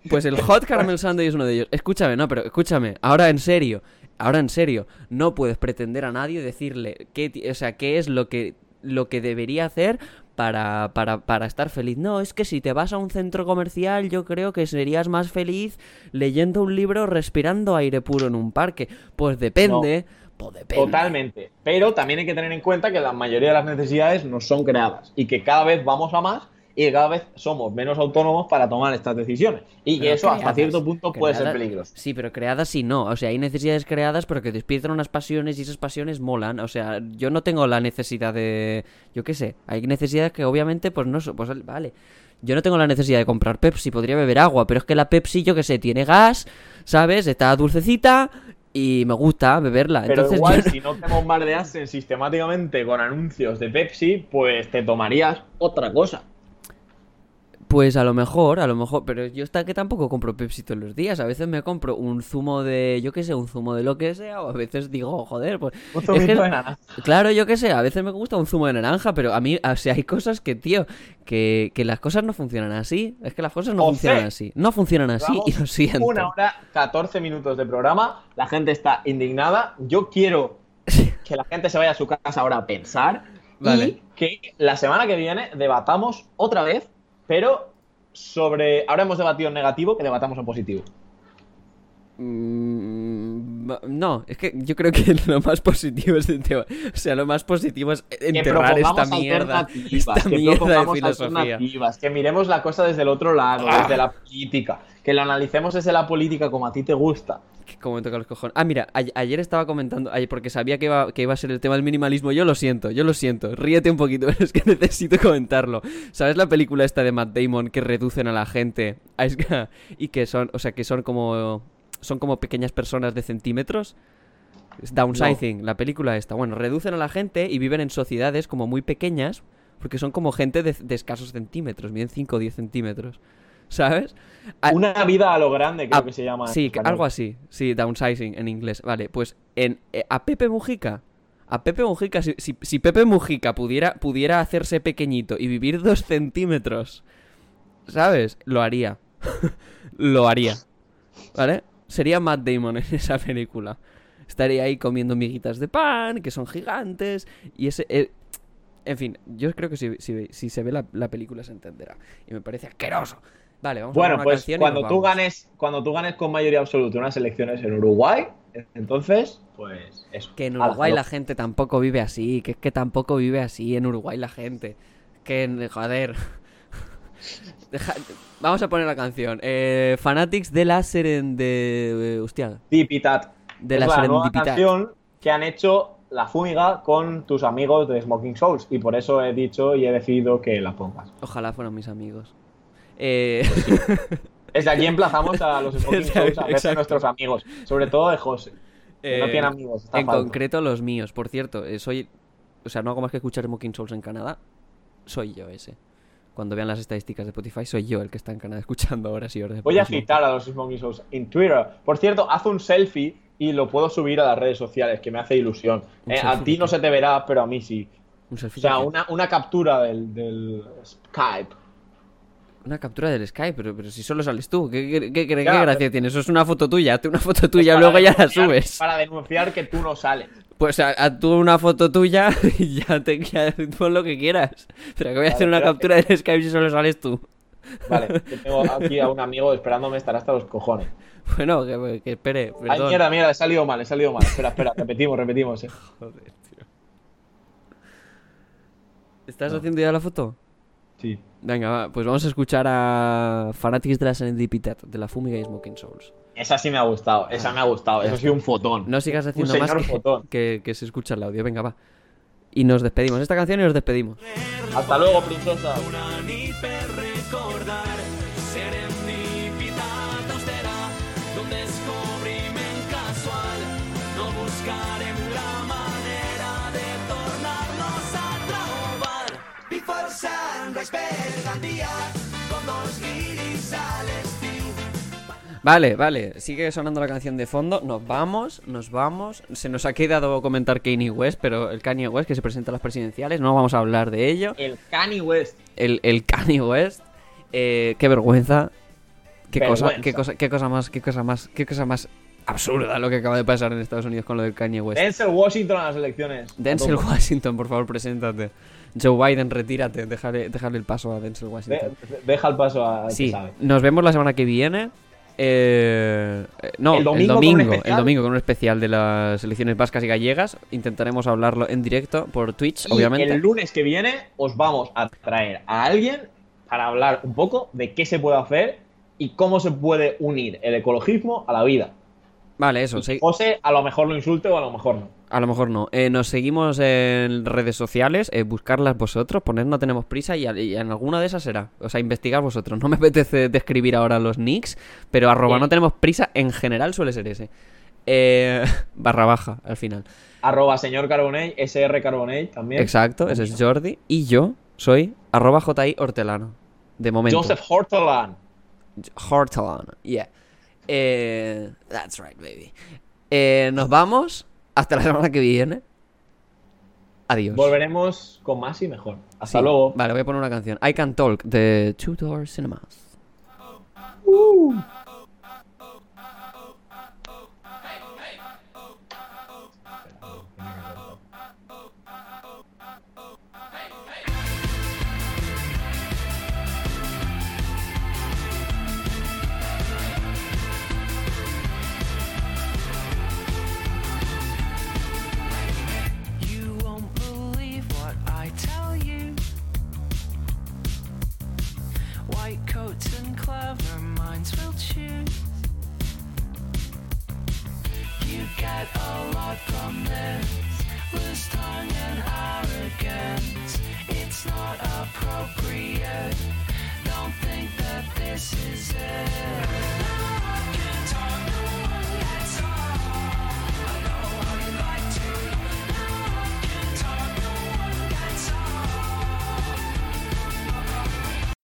Pues el Hot Caramel Sundae es uno de ellos. Escúchame, no, pero escúchame. Ahora en serio. Ahora en serio. No puedes pretender a nadie decirle qué, o sea, qué es lo que, lo que debería hacer para, para, para estar feliz. No, es que si te vas a un centro comercial, yo creo que serías más feliz leyendo un libro, respirando aire puro en un parque. Pues depende. Pues depende. Totalmente. Pero también hay que tener en cuenta que la mayoría de las necesidades no son creadas y que cada vez vamos a más y que cada vez somos menos autónomos para tomar estas decisiones. Y que eso hasta cierto punto puede ser peligroso. Sí, pero creadas sí no. O sea, hay necesidades creadas pero que despiertan unas pasiones y esas pasiones molan. O sea, yo no tengo la necesidad de... Yo qué sé. Hay necesidades que obviamente pues no. Pues vale. Yo no tengo la necesidad de comprar Pepsi, podría beber agua, pero es que la Pepsi, yo qué sé, tiene gas, ¿sabes? Está dulcecita y me gusta beberla. Pero Entonces igual, yo si no te bombardeasen sistemáticamente con anuncios de Pepsi, pues te tomarías otra cosa. Pues a lo mejor, a lo mejor, pero yo está que tampoco compro Pepsi todos los días. A veces me compro un zumo de, yo qué sé, un zumo de lo que sea, o a veces digo, joder, pues. Un es zumito que- de naranja. Claro, yo qué sé, a veces me gusta un zumo de naranja, pero a mí, o sea, hay cosas que, tío, que, que las cosas no funcionan así. Es que las cosas no funcionan así. No funcionan así y lo siento. Una hora, 14 minutos de programa. La gente está indignada. Yo quiero que la gente se vaya a su casa ahora a pensar. Vale. Y que la semana que viene debatamos otra vez, pero sobre. Ahora hemos debatido en negativo, que debatamos en positivo. Mm, no, es que yo creo que <laughs> lo más positivo es el tema. O sea, lo más positivo es enterrar esta propongamos mierda. Esta que mierda de filosofía. que miremos la cosa desde el otro lado, Ah. desde la política, que lo analicemos desde la política como a ti te gusta. Como me toca los cojones. Ah, mira, a- ayer estaba comentando, ayer, porque sabía que iba, que iba a ser el tema del minimalismo. Yo lo siento, yo lo siento. Ríete un poquito, <laughs> pero es que necesito comentarlo. ¿Sabes la película esta de Matt Damon que reducen a la gente a esca- <laughs> y que son, o sea, que son como son como pequeñas personas de centímetros? Es Downsizing, la película esta. Bueno, reducen a la gente y viven en sociedades como muy pequeñas porque son como gente de, de escasos centímetros, miden 5 o 10 centímetros. ¿Sabes? A- Una vida a lo grande, creo Ah, que se llama. Sí, algo así. Sí, downsizing en inglés. Vale, pues en, eh, a Pepe Mujica. A Pepe Mujica, si, si- si Pepe Mujica pudiera, pudiera hacerse pequeñito y vivir dos centímetros, ¿sabes? Lo haría. <laughs> Lo haría. ¿Vale? Sería Matt Damon en <laughs> esa película. Estaría ahí comiendo miguitas de pan, que son gigantes, y ese... eh, en fin, yo creo que si, si- si se ve la, la película se entenderá. Y me parece asqueroso. Vale, vamos a Bueno, poner una pues canción y cuando nos tú vamos. ganes, cuando tú ganes con mayoría absoluta unas elecciones en Uruguay, entonces, pues eso. Que en Uruguay la gente tampoco vive así, que es que tampoco vive así en Uruguay la gente. Que, en- joder, Deja- Vamos a poner la canción. Eh, Fanatics de la Seren... de... eh, hostia. Tipitat. De es la la nueva canción que han hecho La Fúmiga con tus amigos de Smoking Souls. Y por eso he dicho y he decidido que la pongas. Ojalá fueran mis amigos. Eh... Desde aquí emplazamos a los <laughs> Smoking Souls a verse exacto. nuestros amigos. Sobre todo de José. no Eh, tiene amigos. está En falto. concreto los míos, por cierto. eh, soy... O sea, no hago más que escuchar Smoking Souls en Canadá. Soy yo ese. Cuando vean las estadísticas de Spotify, soy yo el que está en Canadá escuchando <laughs> horas y horas de Voy a citar a los Smoking Souls en Twitter. Por cierto, haz un selfie y lo puedo subir a las redes sociales, que me hace ilusión. ¿Un Eh, a ti no se te verá, pero a mí sí. Un O sea, una, una captura del, del Skype. Una captura del Skype, pero, pero si solo sales tú, ¿qué, qué, qué- qué Ya, gracia pero- tiene? Eso es una foto tuya, <laughs> una foto tuya, Para luego ya la subes. Para denunciar que tú no sales. Pues a, a tú una foto tuya <laughs> y ya te ya, pon lo que quieras. Pero que voy a Vale, hacer una captura del Skype si solo sales tú. Vale, que tengo <laughs> aquí a un amigo esperándome, estará hasta los cojones. Bueno, que, que espere, Ay, perdón. mierda, mierda, he salido mal, he salido mal. Espera, espera, repetimos, repetimos. eh. <laughs> Joder, tío. ¿Estás haciendo ya la foto? Sí. Venga, va, pues vamos a escuchar a Fanatics de la Serendipitat, de la Fumiga y Smoking Souls. Esa sí me ha gustado, esa me ha gustado. Eso ha sido un fotón. No sigas haciendo más que, fotón. que, que se escucha el audio. Venga, va. Y nos despedimos. Esta canción y nos despedimos. Hasta luego, princesa. Una nit Vale, vale. Sigue sonando la canción de fondo. Nos vamos, nos vamos. Se nos ha quedado comentar Kanye West, pero el Kanye West que se presenta a las presidenciales, no vamos a hablar de ello. El Kanye West. El, el Kanye West. Eh, qué vergüenza. Qué cosa, qué cosa, qué cosa más, qué cosa más, qué cosa más absurda lo que acaba de pasar en Estados Unidos con lo del Kanye West. Denzel Washington a las elecciones. Denzel. Washington, por favor, preséntate. Joe Biden, retírate, déjale, déjale el paso a Denzel De- Washington. deja el paso a Sí, nos vemos la semana que viene. Eh, eh, no, El el domingo domingo, con un el especial. domingo con un especial de las elecciones vascas y gallegas. Intentaremos hablarlo en directo por Twitch, Y obviamente. el lunes que viene os vamos a traer a alguien para hablar un poco de qué se puede hacer y cómo se puede unir el ecologismo a la vida. Vale, eso, sí. José a lo mejor lo insulte o a lo mejor no. A lo mejor no. Eh, nos seguimos en redes sociales, eh, buscarlas vosotros, poner no tenemos prisa y, en alguna de esas será. O sea, investigar vosotros. No me <laughs> apetece describir ahora los nicks, pero arroba Bien. no tenemos prisa en general suele ser ese. Eh, <laughs> barra baja al final. Arroba señor Carbonell, SR Carbonell también. Exacto, ese es Jordi. Y yo soy arroba JI Hortelano. De momento. Joseph Hortolan. Hortelano, yeah. That's right, baby. Nos vamos. Hasta la semana que viene. Adiós. Volveremos con más y mejor. Hasta Sí. luego. Vale, voy a poner una canción. I Can Talk de Two Door Cinemas. You get a lot from this. Loose tongue and arrogance. It's not appropriate. Don't think that this is it.